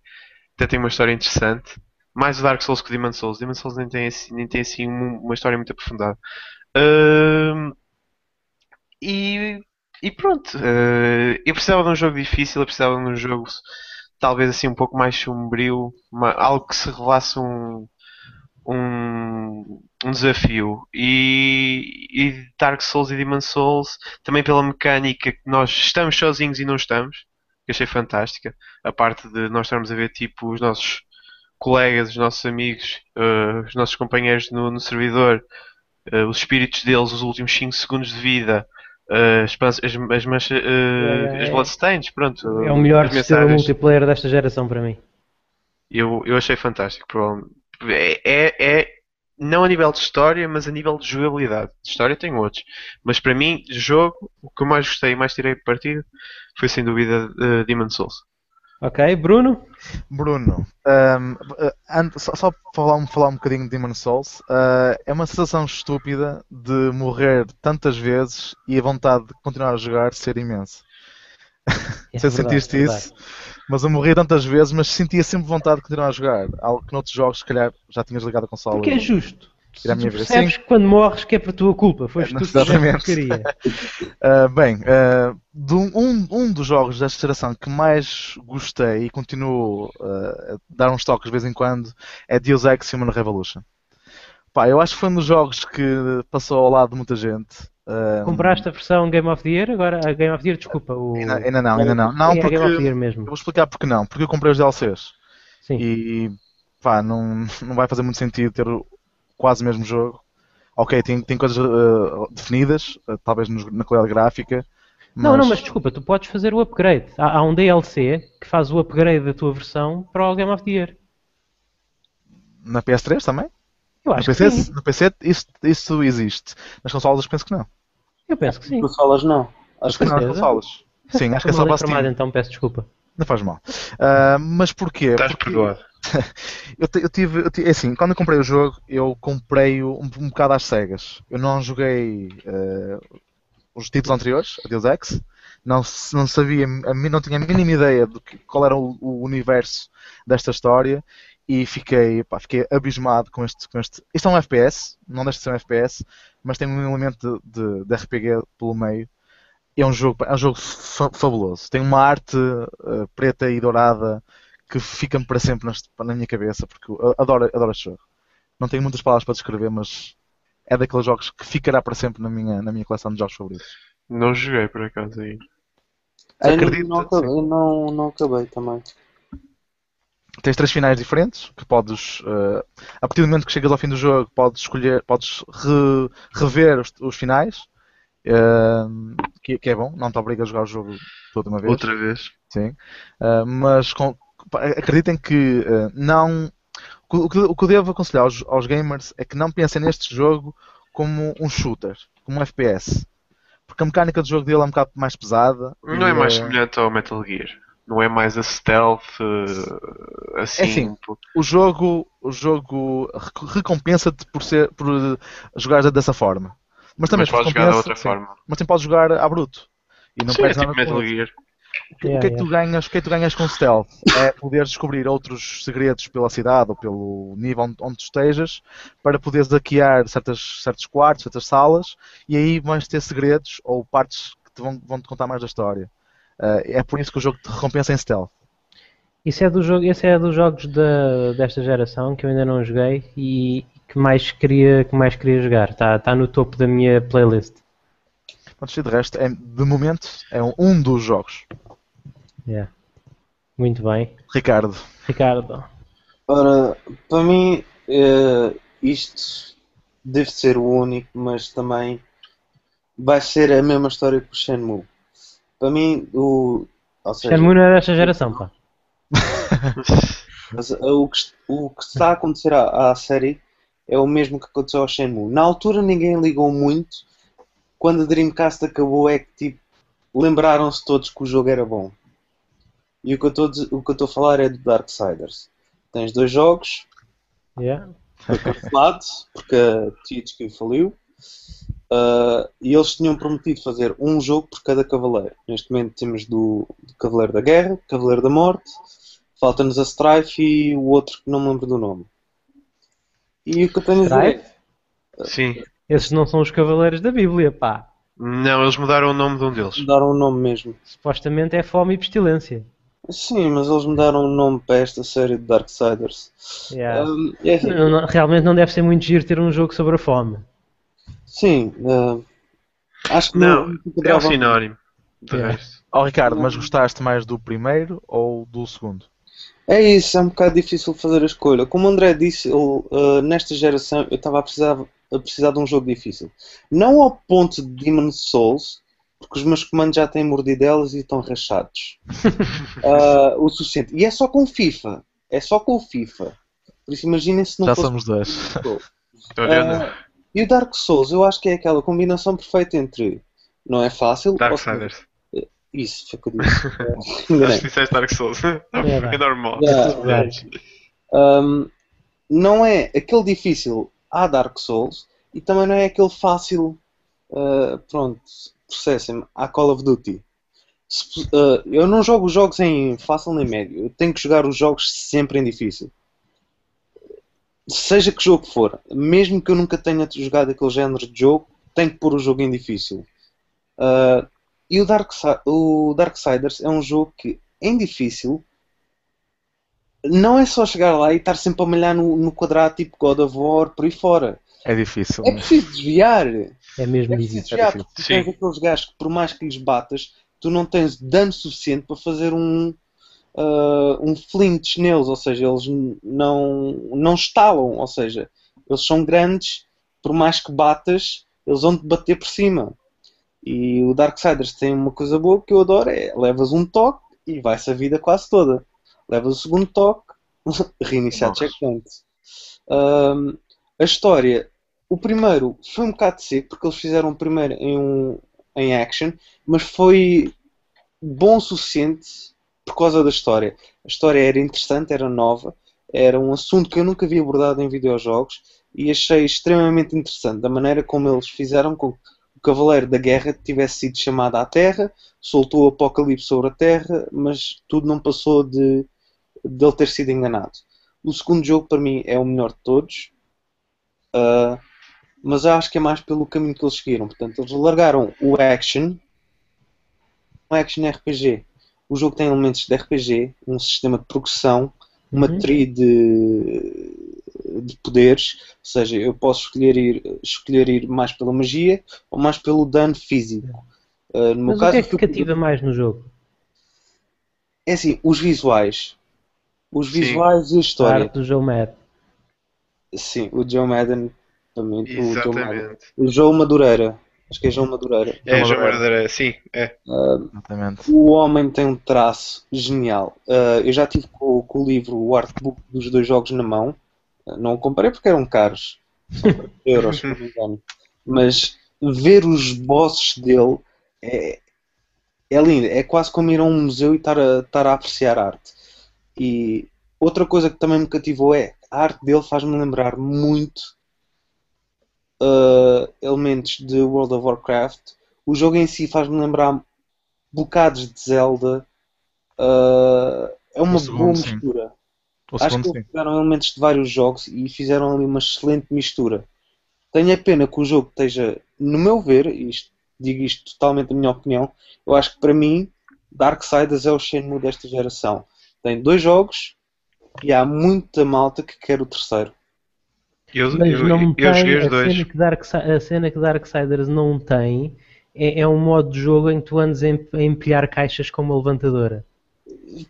Speaker 3: até tem uma história interessante. Mais o Dark Souls que o Demon Souls. Demon Souls nem tem assim, nem tem assim um- uma história muito aprofundada. E, e pronto, eh, eu precisava de um jogo difícil, eu precisava de um jogo talvez assim um pouco mais sombrio, uma- algo que se revelasse um, um, um desafio. E, e Dark Souls e Demon Souls, também pela mecânica que nós estamos sozinhos e não estamos, que achei fantástica. A parte de nós estarmos a ver tipo os nossos colegas, os nossos amigos, eh, os nossos companheiros no, no servidor, eh, os espíritos deles, os últimos 5 segundos de vida, eh, as, as, as, mancha-
Speaker 1: É,
Speaker 3: as bloodstains, pronto.
Speaker 1: É o melhor sistema multiplayer desta geração para mim.
Speaker 3: Eu, eu achei fantástico. provavelmente. É, é, é não a nível de história, mas a nível de jogabilidade. De história tem outros. Mas para mim, jogo, o que eu mais gostei e mais tirei partido foi sem dúvida uh, Demon Souls.
Speaker 1: Ok, Bruno?
Speaker 2: Bruno, ahm, ah, an- só, só para falar, falar um bocadinho de Demon Souls, ah, é uma sensação estúpida de morrer tantas vezes e a vontade de continuar a jogar ser imenso.
Speaker 1: É
Speaker 2: se
Speaker 1: verdade,
Speaker 2: sentiste
Speaker 1: é verdade.
Speaker 2: isso, mas eu morria tantas vezes, mas sentia sempre vontade de continuar a jogar. Algo que noutros jogos, se calhar, já tinhas ligado a consola.
Speaker 1: Porque é justo. Tu.
Speaker 2: Sim,
Speaker 1: percebes que quando morres que é por tua culpa, foste
Speaker 2: É,
Speaker 1: tu que
Speaker 2: exatamente.
Speaker 1: porcaria.
Speaker 2: Uh, bem, uh, um, um- um dos jogos desta geração que mais gostei e continuo uh, a dar uns toques de vez em quando é Deus Ex Human Revolution. Pá, eu acho que foi um dos jogos que passou ao lado de muita gente. Uh,
Speaker 1: Compraste a versão Game of the Year, agora a Game of the Year, desculpa, o...
Speaker 2: Ainda, ainda não, ainda não. Não,
Speaker 1: é
Speaker 2: porque
Speaker 1: Game of the
Speaker 2: eu
Speaker 1: Year mesmo.
Speaker 2: vou explicar porque não. Porque eu comprei os DLCs
Speaker 1: Sim.
Speaker 2: e pá, não, não vai fazer muito sentido ter quase o mesmo jogo. Ok, tem, tem coisas uh, definidas, uh, talvez nos- na qualidade gráfica.
Speaker 1: Não, não, mas desculpa, tu podes fazer o upgrade. Há, há um DLC que faz o upgrade da tua versão para o Game of the Year.
Speaker 2: Na PS3 também?
Speaker 1: Eu
Speaker 2: No
Speaker 1: acho
Speaker 2: PC,
Speaker 1: que sim.
Speaker 2: no PC isso, isso existe. Nas consolas penso que não.
Speaker 1: Eu penso que sim.
Speaker 4: Tu falas não. Acho que
Speaker 2: Não,
Speaker 1: certeza?
Speaker 2: consolas. Sim, acho que é só Steam.
Speaker 1: então peço desculpa.
Speaker 2: Não faz mal. Ah, mas porquê?
Speaker 3: Estás
Speaker 2: Porque
Speaker 3: perdoado.
Speaker 2: eu, eu tive, eu ti- é assim, quando eu comprei o jogo, eu comprei-o um, um bocado às cegas. Eu não joguei ah, os títulos anteriores, a Deus Ex. Não, não sabia, não tinha a mínima ideia de que- qual era o, o universo desta história e fiquei, pá, fiquei abismado com este, com este. Isto é um FPS, não deixa de ser um FPS, mas tem um elemento de, de- de RPG pelo meio. É um jogo, é um jogo fa- fabuloso. Tem uma arte eh, preta e dourada que fica-me para sempre na minha cabeça, porque eu adoro, adoro este jogo. Não tenho muitas palavras para descrever, mas é daqueles jogos que ficará para sempre na minha, na minha coleção de jogos favoritos.
Speaker 3: Não joguei por acaso aí.
Speaker 2: Acredito,
Speaker 4: não, acabei, não, não acabei também.
Speaker 2: Tens três finais diferentes que podes, eh, a partir do momento que chegas ao fim do jogo, podes escolher, podes re- rever os, os finais, eh, que, que é bom, não te obriga a jogar o jogo toda uma vez.
Speaker 3: Outra vez.
Speaker 2: Sim. Uh, mas com- acreditem que uh, não. O que, o que eu devo aconselhar aos, aos gamers é que não pensem neste jogo como um shooter, como um FPS. Porque a mecânica do jogo dele é um bocado mais pesada.
Speaker 3: Não
Speaker 2: e,
Speaker 3: é mais
Speaker 2: uh,
Speaker 3: semelhante ao Metal Gear. Não é mais a stealth eh, assim.
Speaker 2: É assim. o jogo, o jogo rec- recompensa-te por, ser, por uh, jogar dessa forma. Mas também
Speaker 3: Mas
Speaker 2: te
Speaker 3: pode jogar de outra
Speaker 2: sim.
Speaker 3: forma.
Speaker 2: Mas também podes jogar à bruto. E não
Speaker 3: Sim, é tipo Metal. Gear.
Speaker 2: O que, o que é que tu ganhas, o que é que tu ganhas com stealth? É poder descobrir outros segredos pela cidade ou pelo nível onde, onde tu estejas para poderes hackear certas, certos quartos, certas salas e aí vais ter segredos ou partes que te vão, vão te contar mais da história. Ah, é por isso que o jogo te recompensa em stealth.
Speaker 1: Isso é do jogo, esse é dos jogos da, desta geração que eu ainda não joguei e que mais queria, que mais queria jogar. Está tá no topo da minha playlist.
Speaker 2: Mas de resto, é, de momento, é um, um dos jogos.
Speaker 1: Yeah. Muito bem.
Speaker 2: Ricardo,
Speaker 1: Ricardo.
Speaker 4: Ora, para mim, eh, isto deve ser o único, mas também vai ser a mesma história que o Shenmue. Para mim, o. Ou seja,
Speaker 1: Shenmue não é desta geração, pá.
Speaker 4: Mas, uh, o, que, o que está a acontecer à, à série é o mesmo que aconteceu ao Shenmue. Na altura ninguém ligou muito. Quando a Dreamcast acabou é que tipo, lembraram-se todos que o jogo era bom. E o que eu estou a dizer- o que eu estou a falar é do Darksiders. Tens dois jogos,
Speaker 1: Yeah.
Speaker 4: foi cancelado porque a THQ faliu. Uh, e eles tinham prometido fazer um jogo por cada cavaleiro. Neste momento temos do, do Cavaleiro da Guerra, Cavaleiro da Morte, falta-nos a Strife e o outro que não me lembro do nome. E o que eu tenho a dizer
Speaker 1: Strife?
Speaker 3: Sim.
Speaker 1: Esses não são os cavaleiros da Bíblia, pá.
Speaker 3: Não, eles mudaram o nome de um deles.
Speaker 4: é mudaram o nome mesmo.
Speaker 1: Supostamente é fome e pestilência.
Speaker 4: Sim, mas eles mudaram o nome para esta série de Darksiders.
Speaker 1: Yeah.
Speaker 4: Um, é assim,
Speaker 1: Não- não- realmente não deve ser muito giro ter um jogo sobre a fome.
Speaker 4: Sim, uh, acho que
Speaker 3: Não,
Speaker 4: não,
Speaker 3: é
Speaker 4: encontrava-
Speaker 3: sinónimo. De resto.
Speaker 2: oh, Ricardo, mas gostaste mais do primeiro ou do segundo?
Speaker 4: É isso, é um bocado difícil fazer a escolha. Como o André disse, ele, uh, nesta geração eu estava a precisar, a precisar de um jogo difícil. Não ao ponto de Demon's Souls, porque os meus comandos já têm mordidelas e estão rachados. Uh, o suficiente. E é só com FIFA. É só com o FIFA. Por isso imaginem se não
Speaker 2: Já
Speaker 4: fosse
Speaker 2: somos dois.
Speaker 3: Olhando.
Speaker 4: Ah, e o Dark Souls, eu acho que é aquela combinação perfeita entre não é fácil. ou
Speaker 3: Darksiders.
Speaker 4: seja, Isso, foi o que eu disse. Eh,
Speaker 3: Acho que disseste Dark Souls.
Speaker 1: Era.
Speaker 3: É normal.
Speaker 4: Yeah.
Speaker 3: Tudo bem.
Speaker 4: Um, não é aquele difícil à Dark Souls e também não é aquele fácil, uh, pronto, processem-me, à Call of Duty. Se- uh, eu não jogo os jogos em fácil nem médio, eu tenho que jogar os jogos sempre em difícil. Seja que jogo for, mesmo que eu nunca tenha jogado aquele género de jogo, tenho que pôr o jogo em difícil. Uh, e o, Dark, o Darksiders é um jogo que, em difícil, não é só chegar lá e estar sempre a malhar no, no quadrado tipo God of War, por aí fora.
Speaker 2: É difícil.
Speaker 4: É preciso desviar.
Speaker 1: É mesmo
Speaker 4: É preciso
Speaker 1: difícil.
Speaker 4: desviar,
Speaker 2: difícil.
Speaker 4: porque tu tens aqueles gajos que, por mais que lhes batas, tu não tens dano suficiente para fazer um, ah, um flinch neles, ou seja, eles não, não estalam, ou seja, eles são grandes, por mais que batas, eles vão te bater por cima. E o Darksiders tem uma coisa boa que eu adoro, é levas um toque e vai-se a vida quase toda. Levas o segundo toque, reiniciar checkpoint. Ahm, a história, o primeiro foi um bocado seco, porque eles fizeram o primeiro em, um, em action, mas foi bom o suficiente por causa da história. A história era interessante, era nova, era um assunto que eu nunca havia abordado em videojogos e achei extremamente interessante da maneira como eles fizeram com que o Cavaleiro da Guerra tivesse sido chamado à Terra, soltou o apocalipse sobre a Terra, mas tudo não passou de, de ele ter sido enganado. O segundo jogo para mim é o melhor de todos, ah, mas acho que é mais pelo caminho que eles seguiram. Portanto, eles largaram o action, um action RPG. O jogo tem elementos de RPG, um sistema de progressão, uma
Speaker 1: Uhum.
Speaker 4: tree de, de poderes, ou seja, eu posso escolher ir, escolher ir mais pela magia ou mais pelo dano físico. Ah, no meu
Speaker 1: Mas o
Speaker 4: caso,
Speaker 1: que é que
Speaker 4: eu
Speaker 1: cativa mais no jogo?
Speaker 4: é assim, os visuais. Os
Speaker 3: Sim.
Speaker 4: visuais e a
Speaker 1: A
Speaker 4: história.
Speaker 1: arte do Joe Mad.
Speaker 4: Sim, o Joe Madden também. O Joe, Madden.
Speaker 3: Exatamente.
Speaker 4: o Joe Madureira. Acho que é Joe Madureira.
Speaker 3: É,
Speaker 2: João
Speaker 3: João
Speaker 2: Madureira.
Speaker 3: Madureira, sim, é.
Speaker 2: Exatamente.
Speaker 4: O homem tem um traço genial. Uh, eu já tive com, com o livro, o artbook dos dois jogos na mão. Uh, não o comprei porque eram caros. São 30 euros, me engano. Mas ver os bosses dele é, é lindo. É quase como ir a um museu e estar a, estar a apreciar arte. E outra coisa que também me cativou é a arte dele faz-me lembrar muito uh, elementos de World of Warcraft. O jogo em si faz-me lembrar bocados de Zelda. Uh, é uma
Speaker 2: segundo,
Speaker 4: boa mistura. Acho
Speaker 2: segundo,
Speaker 4: que pegaram elementos de vários jogos e fizeram ali uma excelente mistura. Tenho a pena que o jogo esteja, no meu ver, e isto, digo isto totalmente da minha opinião, eu acho que para mim Darksiders é o Shenmue desta geração. Tem dois jogos e há muita malta que quer o terceiro.
Speaker 3: Eu,
Speaker 1: Mas
Speaker 3: eu,
Speaker 1: não
Speaker 3: eu,
Speaker 1: tem
Speaker 3: joguei os
Speaker 1: a
Speaker 3: dois.
Speaker 1: cena, que Dark, a cena que Darksiders não tem é, é um modo de jogo em que tu andes a em- a empilhar caixas com uma levantadora.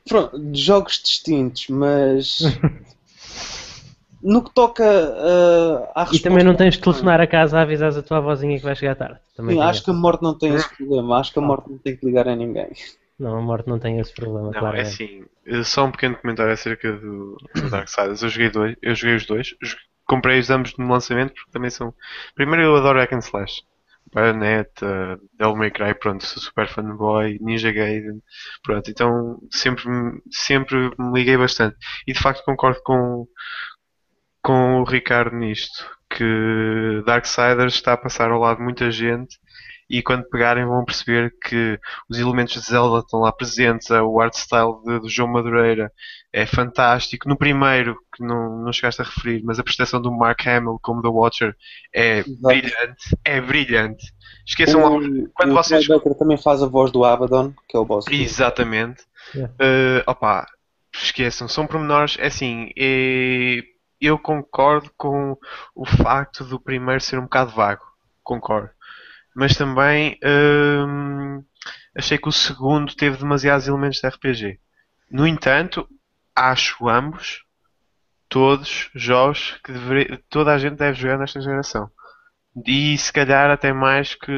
Speaker 4: Pronto, jogos distintos, mas no que toca uh, à
Speaker 1: E também não tens de
Speaker 4: resposta-
Speaker 1: telefonar a casa a avisares a tua avózinha que vai chegar tarde. Também
Speaker 4: Sim, acho que a morte não tem esse problema. Acho que a morte não tem que ligar a ninguém.
Speaker 1: Não, a morte não tem esse problema,
Speaker 3: Não, é
Speaker 1: claramente.
Speaker 3: assim, só um pequeno comentário acerca do, do Darksiders. Eu joguei dois, eu joguei os dois, comprei-os ambos no lançamento porque também são. Primeiro eu adoro Hack and Slash. Bayonetta, Devil May Cry, pronto, sou super fanboy, Ninja Gaiden, pronto, então sempre, sempre me liguei bastante. E de facto concordo com, com o Ricardo nisto, que Darksiders está a passar ao lado de muita gente e quando pegarem vão perceber que os elementos de Zelda estão lá presentes, o art style de, do João Madureira é fantástico. No primeiro, que não, não chegaste a referir, mas a prestação do Mark Hamill como The Watcher é brilhante. É brilhante. Esqueçam lá.
Speaker 4: o,
Speaker 3: quando
Speaker 4: o
Speaker 3: vocês-
Speaker 4: Baker também faz a voz do Abaddon, que é o boss.
Speaker 3: Exatamente.
Speaker 1: Yeah.
Speaker 3: Eh, opa, esqueçam, são pormenores. É assim, eh, eu concordo com o facto do primeiro ser um bocado vago. Concordo. Mas também hum, achei que o segundo teve demasiados elementos de RPG. No entanto, acho ambos, todos, jogos que deveria- toda a gente deve jogar nesta geração. E se calhar até mais que,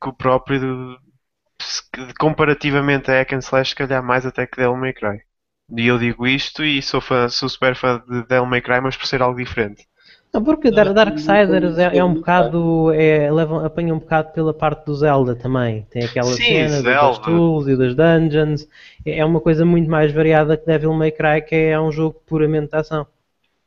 Speaker 3: que o próprio comparativamente a Hack and Slash, se calhar mais até que Devil May Cry. E eu digo isto e sou, fã, sou super fã de Devil May Cry, mas por ser algo diferente.
Speaker 1: Não, porque Dar- Darksiders é, é um bocado. É, leva, apanha um bocado pela parte do Zelda também. Tem aquela
Speaker 3: Sim,
Speaker 1: cena
Speaker 3: Zelda.
Speaker 1: dos tools e das dungeons. É é uma coisa muito mais variada que Devil May Cry, que é um jogo puramente de ação.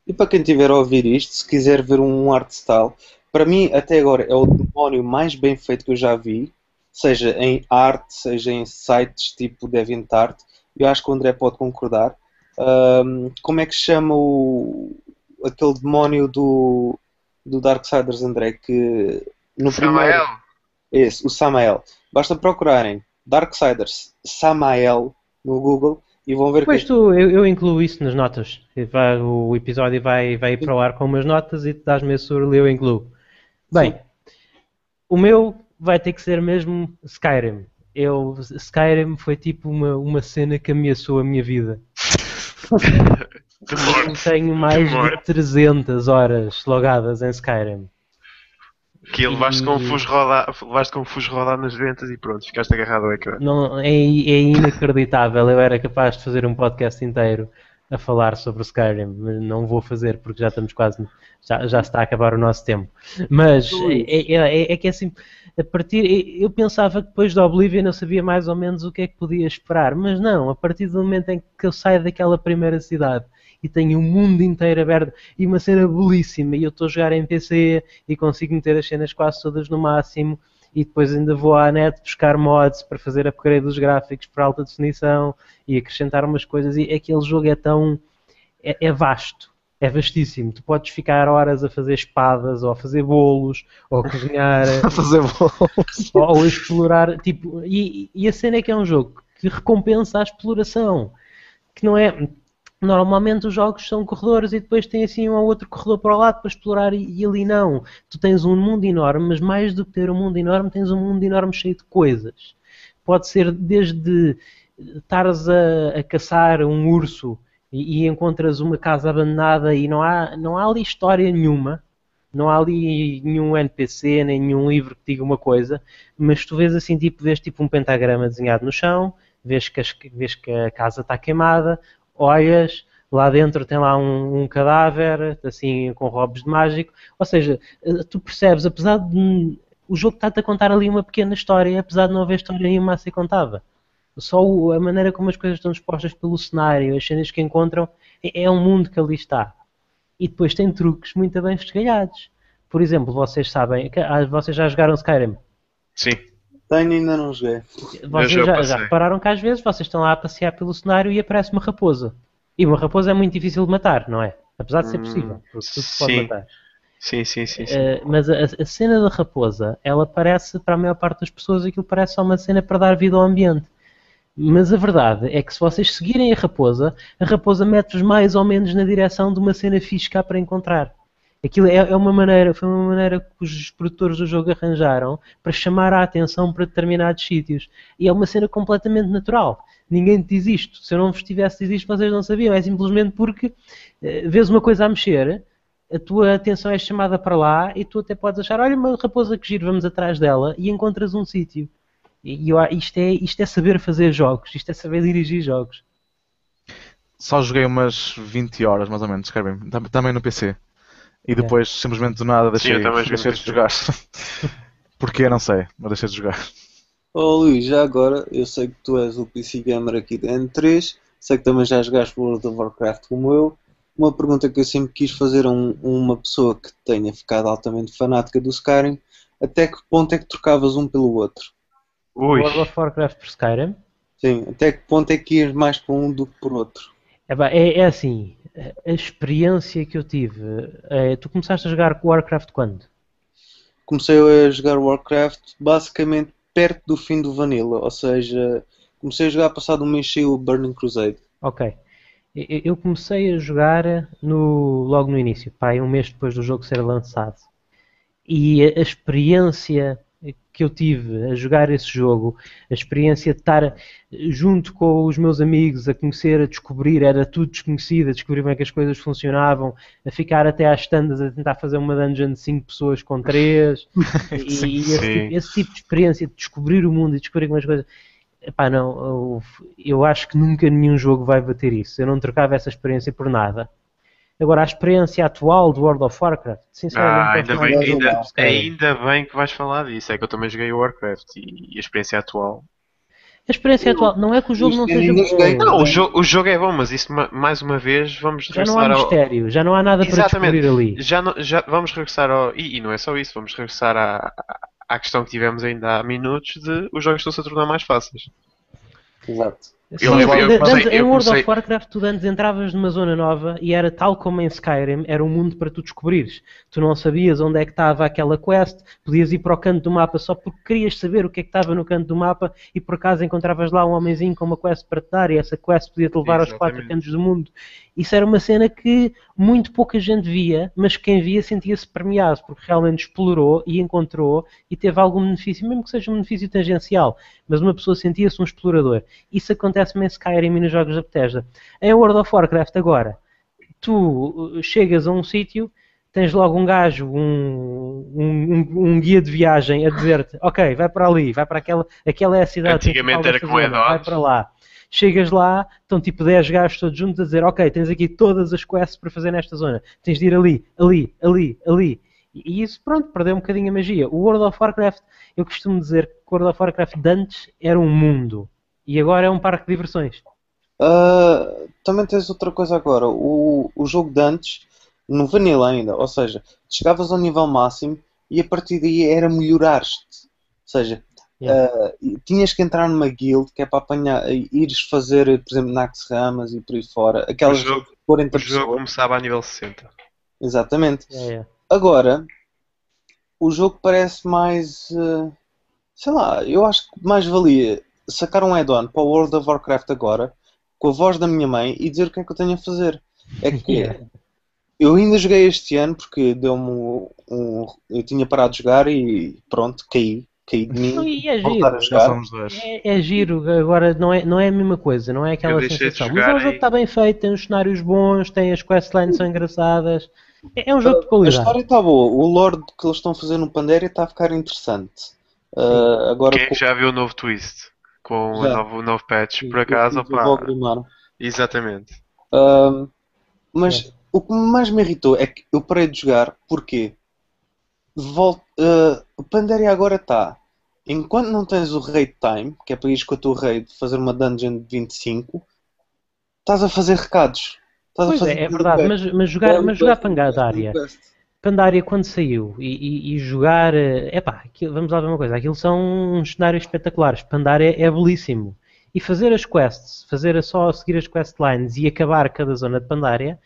Speaker 4: E para quem tiver a ouvir isto, se quiser ver um art style, para mim até agora é o demónio mais bem feito que eu já vi, seja em arte, seja em sites tipo DeviantArt. Eu acho que o André pode concordar. Ahm, como é que se chama o, aquele demónio do, do Darksiders, André, que no primeiro.
Speaker 3: Samael.
Speaker 4: Esse, o Samael. Basta procurarem Darksiders Samael no Google e vão ver
Speaker 1: Depois
Speaker 4: que
Speaker 1: tu, eu, eu incluo isso nas notas. Vai- o episódio vai, vai ir para o ar com umas notas e tu dás-me esse URL e eu incluo. Bem, o meu vai ter que ser mesmo Skyrim. Eu, Skyrim foi tipo uma, uma cena que ameaçou a minha vida. Tenho mais de 300 horas logadas em Skyrim.
Speaker 3: Que levaste com
Speaker 1: E-
Speaker 3: fuso rodar, levaste com um fuso rodar nas ventas e pronto, ficaste agarrado ao ecrã.
Speaker 1: Não, é, é inacreditável. Eu era capaz de fazer um podcast inteiro a falar sobre o Skyrim, mas não vou fazer porque já estamos quase. Já, já está a acabar o nosso tempo. Mas é, é- é- é que é assim. A partir, eu pensava que depois do Oblivion eu sabia mais ou menos o que é que podia esperar, mas não, a partir do momento em que eu saio daquela primeira cidade e tenho o mundo inteiro aberto e uma cena belíssima e eu estou a jogar em PC e consigo meter as cenas quase todas no máximo e depois ainda vou à net buscar mods para fazer upgrade dos gráficos para alta definição e acrescentar umas coisas e aquele jogo é tão é, é vasto, é vastíssimo. Tu podes ficar horas a fazer espadas ou a fazer bolos ou a cozinhar
Speaker 2: A fazer bolos.
Speaker 1: ou, ou explorar tipo e, e a cena é que é um jogo que recompensa a exploração que não é normalmente os jogos são corredores e depois tem assim um ou outro corredor para o lado para explorar e, e ali não. Tu tens um mundo enorme mas mais do que ter um mundo enorme tens um mundo enorme cheio de coisas. Pode ser desde estares a, a caçar um urso e, e encontras uma casa abandonada e não há, não há ali história nenhuma. Não há ali nenhum NPC, nem nenhum livro que diga uma coisa, mas tu vês assim, tipo, vês tipo um pentagrama desenhado no chão, vês que, as- vês que a casa está queimada, olhas, lá dentro tem lá um, um cadáver, assim, com robos de mágico, ou seja, eh, tu percebes, apesar de o jogo está-te a contar ali uma pequena história, apesar de não haver história nenhuma a ser contada. Só o- a maneira como as coisas estão dispostas pelo cenário, as cenas que encontram, é, é um mundo que ali está e depois tem truques muito bem esgalhados. Por exemplo, vocês sabem, ah, vocês já jogaram Skyrim?
Speaker 3: Sim.
Speaker 4: Tenho ainda não joguei.
Speaker 1: Vocês
Speaker 3: já
Speaker 1: já, repararam que às vezes vocês estão lá a passear pelo cenário e aparece uma raposa. E uma raposa é muito difícil de matar, não é? Apesar de ser
Speaker 3: Hum,
Speaker 1: possível, porque tudo se pode
Speaker 3: sim.
Speaker 1: matar.
Speaker 3: Sim, sim, sim. sim.
Speaker 1: Eh, mas a, a cena da raposa, ela parece, para a maior parte das pessoas, aquilo parece só uma cena para dar vida ao ambiente. Mas a verdade é que se vocês seguirem a raposa, a raposa mete-vos mais ou menos na direção de uma cena fixe cá para encontrar. Aquilo é, é uma maneira, foi uma maneira que os produtores do jogo arranjaram para chamar a atenção para determinados sítios. E é uma cena completamente natural. Ninguém te diz isto. Se eu não vos tivesse diz isto, vocês não sabiam. É simplesmente porque eh, vês uma coisa a mexer, a tua atenção é chamada para lá e tu até podes achar, olha uma raposa que giro, vamos atrás dela e encontras um sítio. E isto, é, isto é saber fazer jogos, isto é saber dirigir jogos.
Speaker 2: Só joguei umas 20 horas, mais ou menos, Também no PC. E depois, simplesmente do nada,
Speaker 3: Sim,
Speaker 2: deixei,
Speaker 3: eu também joguei
Speaker 2: deixei de jogar. Porquê, não sei, mas deixei de jogar.
Speaker 4: Oh Luís, já agora, eu sei que tu és o PC Gamer aqui da N3, sei que também já jogaste World of Warcraft como eu. Uma pergunta que eu sempre quis fazer a um- uma pessoa que tenha ficado altamente fanática do Skyrim, até que ponto é que trocavas um pelo outro?
Speaker 3: Ui.
Speaker 1: World of Warcraft por Skyrim
Speaker 4: Sim, até que ponto é que ias mais para um do que por outro?
Speaker 1: é, é, é assim, a experiência que eu tive. é, tu começaste a jogar Warcraft quando?
Speaker 4: Comecei a jogar Warcraft basicamente perto do fim do Vanilla, ou seja, comecei a jogar passado um mês cheio o Burning Crusade.
Speaker 1: Ok. Eu comecei a jogar no, logo no início, pá, um mês depois do jogo ser lançado. E a experiência que eu tive a jogar esse jogo, a experiência de estar junto com os meus amigos, a conhecer, a descobrir, era tudo desconhecido, a descobrir como é que as coisas funcionavam, a ficar até às tandas a tentar fazer uma dungeon de 5 pessoas com 3, e, e esse,
Speaker 3: Sim.
Speaker 1: tipo, esse tipo de experiência de descobrir o mundo e descobrir como as coisas. Epá, não, eu, eu acho que nunca nenhum jogo vai bater isso. Eu não trocava essa experiência por nada. Agora, a experiência atual do World of Warcraft, sinceramente,
Speaker 3: Ah,
Speaker 1: é
Speaker 3: ainda bem, ainda, ainda bem que vais falar disso. É que eu também joguei o Warcraft e, e a experiência atual.
Speaker 1: A experiência atual, não é que o jogo não seja bom.
Speaker 3: Não, o, jo o jogo é bom, mas isso ma- mais uma vez vamos
Speaker 1: Já não há
Speaker 3: regressar ao.
Speaker 1: mistério, já não há nada para
Speaker 3: Exatamente.
Speaker 1: descobrir ali.
Speaker 3: Já, não- já vamos regressar ao. E, e não é só isso, vamos regressar à, à questão que tivemos ainda há minutos de os jogos estão-se a tornar mais fáceis.
Speaker 4: Exato.
Speaker 1: Sim,
Speaker 3: Eu- eu- eu
Speaker 1: em World
Speaker 3: comecei-
Speaker 1: of Warcraft, tu antes entravas numa zona nova e era tal como em Skyrim, era um mundo para tu descobrires. Tu não sabias onde é que estava aquela quest, podias ir para o canto do mapa só porque querias saber o que é que estava no canto do mapa e por acaso encontravas lá um homenzinho com uma quest para te dar e essa quest podia te levar aos quatro cantos do mundo. Isso era uma cena que muito pouca gente via, mas quem via sentia-se premiado porque realmente explorou e encontrou e teve algum benefício, mesmo que seja um benefício tangencial, mas uma pessoa sentia-se um explorador. Isso acontece-me em Skyrim e nos jogos da Bethesda. Em World of Warcraft agora, tu uh, chegas a um sítio, tens logo um gajo, um, um, um- guia de viagem a dizer-te, ok, vai para ali, vai para aquela, aquela é a cidade
Speaker 3: Antigamente era de
Speaker 1: vai para lá. Chegas lá, estão tipo 10 gajos todos juntos a dizer, ok, tens aqui todas as quests para fazer nesta zona, tens de ir ali, ali, ali, ali. E isso, pronto, perdeu um bocadinho a magia. O World of Warcraft, eu costumo dizer que o World of Warcraft de antes era um mundo e agora é um parque de diversões.
Speaker 4: Ah, também tens outra coisa agora. O, o jogo de antes, no Vanilla ainda, ou seja, chegavas ao nível máximo e a partir daí era melhorar-te. Ou seja,
Speaker 1: Yeah.
Speaker 4: ah, e tinhas que entrar numa guild que é para apanhar, ires fazer, por exemplo, Nax Ramas e por aí fora. Aquelas
Speaker 3: O jogo-
Speaker 4: 40
Speaker 3: O jogo
Speaker 4: pessoas.
Speaker 3: começava a nível 60.
Speaker 4: Exatamente.
Speaker 1: É, é.
Speaker 4: Agora, o jogo parece mais. eh, sei lá, eu acho que mais valia sacar um add-on para o World of Warcraft agora, com a voz da minha mãe, e dizer o que é que eu tenho a fazer. É que
Speaker 1: Yeah.
Speaker 4: eu ainda joguei este ano porque deu-me um, um- Eu tinha parado de jogar e pronto, caí. Caí de
Speaker 1: Não,
Speaker 4: mim.
Speaker 1: E é
Speaker 4: Voltar a jogar.
Speaker 1: É, é giro, agora não é, não é a mesma coisa, não é aquela sensação. Mas é um jogo que está bem feito, tem os cenários bons, tem as questlines são engraçadas. É, é um jogo de
Speaker 4: A
Speaker 1: qualidade.
Speaker 4: história está boa. O lore que eles estão a fazer no Pandaria está a ficar interessante. Ah, agora
Speaker 3: Quem
Speaker 4: com-
Speaker 3: já viu o novo twist? Com o
Speaker 4: Já.
Speaker 3: novo, o novo patch,
Speaker 4: com-
Speaker 3: por acaso,
Speaker 4: com o Vó
Speaker 3: opá.
Speaker 4: Grimar.
Speaker 3: Exatamente.
Speaker 4: Ahm, mas o que mais me irritou é que eu parei de jogar porque Vol- ah, o Pandaria agora está. Enquanto não tens o raid time, que é para ires com a tua raid fazer uma dungeon de 25, estás a fazer recados. Estás a
Speaker 1: Pois
Speaker 4: fazer
Speaker 1: é, é verdade, mas, mas jogar, mas jogar Pandaria, Pandaria quando saiu e, e- e jogar, é epá, aquilo- vamos lá ver uma coisa, aquilo são uns cenários espetaculares, Pandaria é belíssimo. E fazer as quests, fazer a só seguir as questlines e acabar cada zona de Pandaria,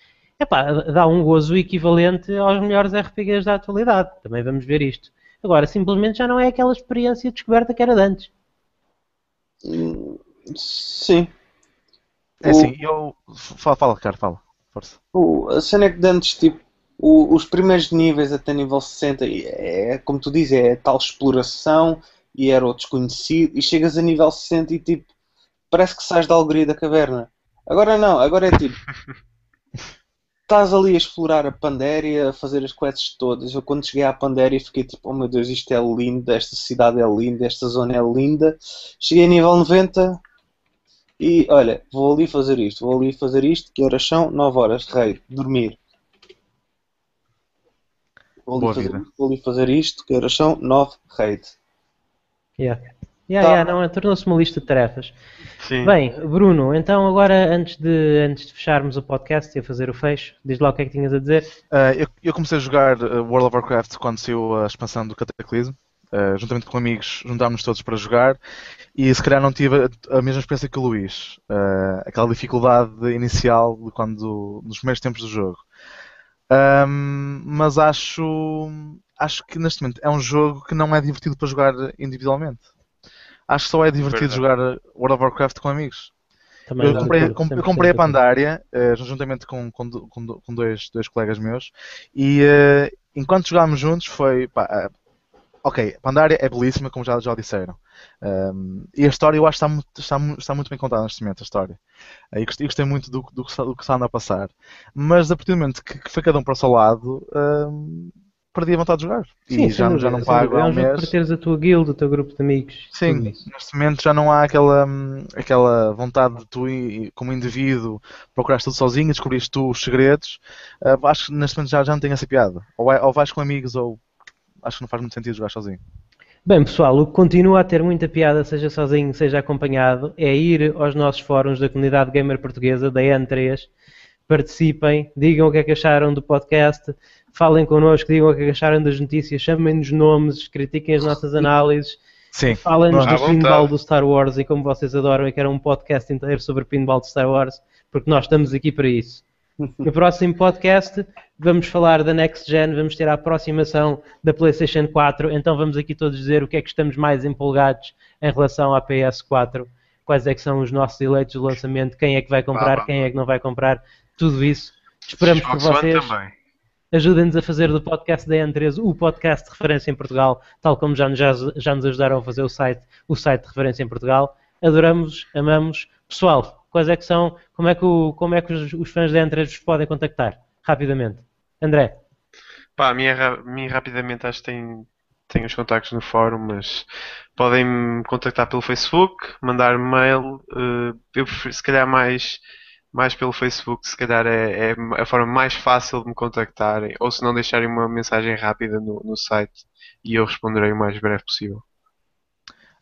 Speaker 1: epá, dá um gozo equivalente aos melhores RPGs da atualidade. Também vamos ver isto. Agora, simplesmente já não é aquela experiência de descoberta que era de antes.
Speaker 4: Hum, Sim.
Speaker 2: É
Speaker 4: O-
Speaker 2: assim, eu. Fala, fala, Ricardo, fala. Força.
Speaker 4: O- a cena é que de antes, tipo, o- os primeiros níveis até nível 60 e é como tu dizes, é tal exploração e era o desconhecido, e chegas a nível 60 e tipo, parece que sais da algoria da caverna. Agora não, agora é tipo, estás ali a explorar a Pandéria, a fazer as quests todas. Eu quando cheguei à Pandéria fiquei tipo, oh meu Deus, isto é lindo, esta cidade é linda, esta zona é linda. Cheguei a nível 90 e olha, vou ali fazer isto, vou ali fazer isto, que horas são? 9 horas, rei, dormir. Vou ali,
Speaker 2: Boa
Speaker 4: fazer,
Speaker 2: vida.
Speaker 4: vou ali fazer isto, que horas são? 9, raid.
Speaker 1: Yeah. Yeah,
Speaker 4: Tá.
Speaker 1: yeah, não, tornou-se uma lista de tarefas.
Speaker 3: Sim.
Speaker 1: Bem, Bruno, então agora antes de, antes de fecharmos o podcast e a fazer o fecho, diz lá o que é que tinhas a dizer.
Speaker 2: Uh, eu, eu comecei a jogar uh, World of Warcraft quando saiu a expansão do Cataclysm. Uh, juntamente com amigos, juntámos-nos todos para jogar e se calhar não tive a, a mesma experiência que o Luís. Uh, aquela dificuldade inicial de quando, nos primeiros tempos do jogo. Um, mas acho, acho que neste momento é um jogo que não é divertido para jogar individualmente. Acho que só é divertido jogar World of Warcraft com amigos.
Speaker 1: Também
Speaker 2: Eu comprei, com-
Speaker 1: 100%
Speaker 2: eu comprei a. Pandaria, eh, juntamente com, com, do- com do- com dois, dois colegas meus, e eh, enquanto jogámos juntos foi. Pá, eh, ok, Pandaria é belíssima, como já, já disseram. Um, e a história eu acho que está muito, está, está muito bem contada neste momento, a história. E gostei, gostei muito do, do, que está- do que está andando a passar. Mas a partir do momento que, que foi cada um para o seu lado, um, perdi a vontade de jogar.
Speaker 1: Sim,
Speaker 2: e já, já não pago há
Speaker 1: É
Speaker 2: um mês.
Speaker 1: para teres a tua guild, o teu grupo de amigos.
Speaker 2: Sim, neste momento já não há aquela, hum, aquela vontade de tu, como indivíduo, procurares tudo sozinho, descobrires tu os segredos. Ah, acho que neste momento já, já não tem essa piada. Ou, é- ou vais com amigos, ou acho que não faz muito sentido jogar sozinho.
Speaker 1: Bem, pessoal, o que continua a ter muita piada, seja sozinho, seja acompanhado, é ir aos nossos fóruns da comunidade gamer portuguesa, da N3, participem, digam o que é que acharam do podcast, falem connosco, digam o que é que acharam das notícias, chamem-nos nomes, critiquem as nossas análises
Speaker 2: Sim.
Speaker 1: Falem-nos do pinball do Star Wars e como vocês adoram e querem um podcast inteiro sobre pinball de Star Wars, porque nós estamos aqui para isso. No próximo podcast vamos falar da Next Gen, vamos ter a aproximação da PlayStation 4, então vamos aqui todos dizer o que é que estamos mais empolgados em relação à PS4, quais é que são os nossos eleitos de lançamento, quem é que vai comprar, quem é que não vai comprar, tudo isso. Esperamos que
Speaker 3: Xbox One
Speaker 1: vocês
Speaker 3: também.
Speaker 1: Ajudem-nos a fazer do podcast da N3 o podcast de referência em Portugal, tal como já, já, já nos ajudaram a fazer o site, o site de referência em Portugal. Adoramos, amamos. Pessoal, quais é que são, como é que, o- como é que os, os fãs da N3 vos podem contactar? Rapidamente. André,
Speaker 3: Pá, a minha rapidamente acho que tem, tem os contactos no fórum, mas podem me contactar pelo Facebook, mandar mail. eh, eu prefiro, se calhar mais, mais pelo Facebook, se calhar é, é a forma mais fácil de me contactarem, ou se não deixarem uma mensagem rápida no, no site e eu responderei o mais breve possível.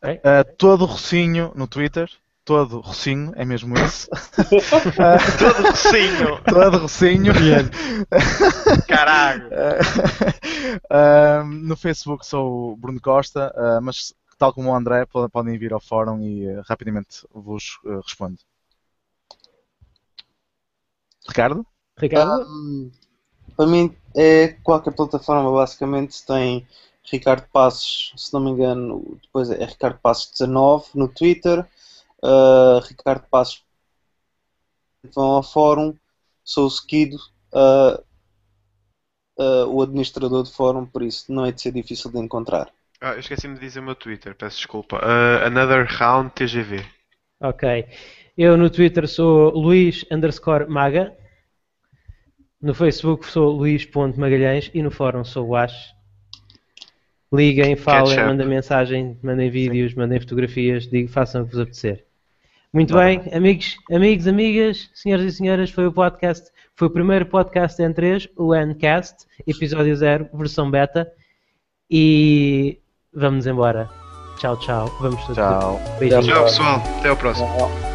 Speaker 2: Uh, todo rocinho no Twitter. Todo rocinho, é mesmo isso.
Speaker 3: Todo rocinho!
Speaker 2: todo rocinho.
Speaker 3: Caralho!
Speaker 2: Uh, no Facebook sou o Bruno Costa, uh, mas tal como o André, po- podem vir ao fórum e uh, rapidamente vos uh, respondo. Ricardo?
Speaker 1: Ricardo?
Speaker 4: Hum, para mim é qualquer plataforma basicamente tem Ricardo Passos, se não me engano, depois é Ricardo Passos 19 no Twitter, uh, Ricardo Passos vão ao fórum, sou o seguido, uh, uh, o administrador do fórum, por isso não é de ser difícil de encontrar.
Speaker 3: Ah, eu esqueci-me de dizer o meu Twitter, peço desculpa. Uh, another Round TGV.
Speaker 1: Ok. Eu no Twitter sou Luís underscore Maga. No Facebook sou Luís.magalhães e no fórum sou o Ash. Liguem, falem,
Speaker 3: Ketchup.
Speaker 1: mandem mensagem, mandem vídeos, mandem fotografias, digo, façam o que vos apetecer. Muito bem, amigos, amigos, amigas, senhoras e senhoras, foi o podcast, foi o primeiro podcast em 3, o Ncast, episódio 0, versão beta. E vamos embora. Tchau, tchau. Vamos todos.
Speaker 2: Tchau.
Speaker 1: Beijinhos.
Speaker 3: Tchau pessoal, até ao próximo.
Speaker 4: Tchau.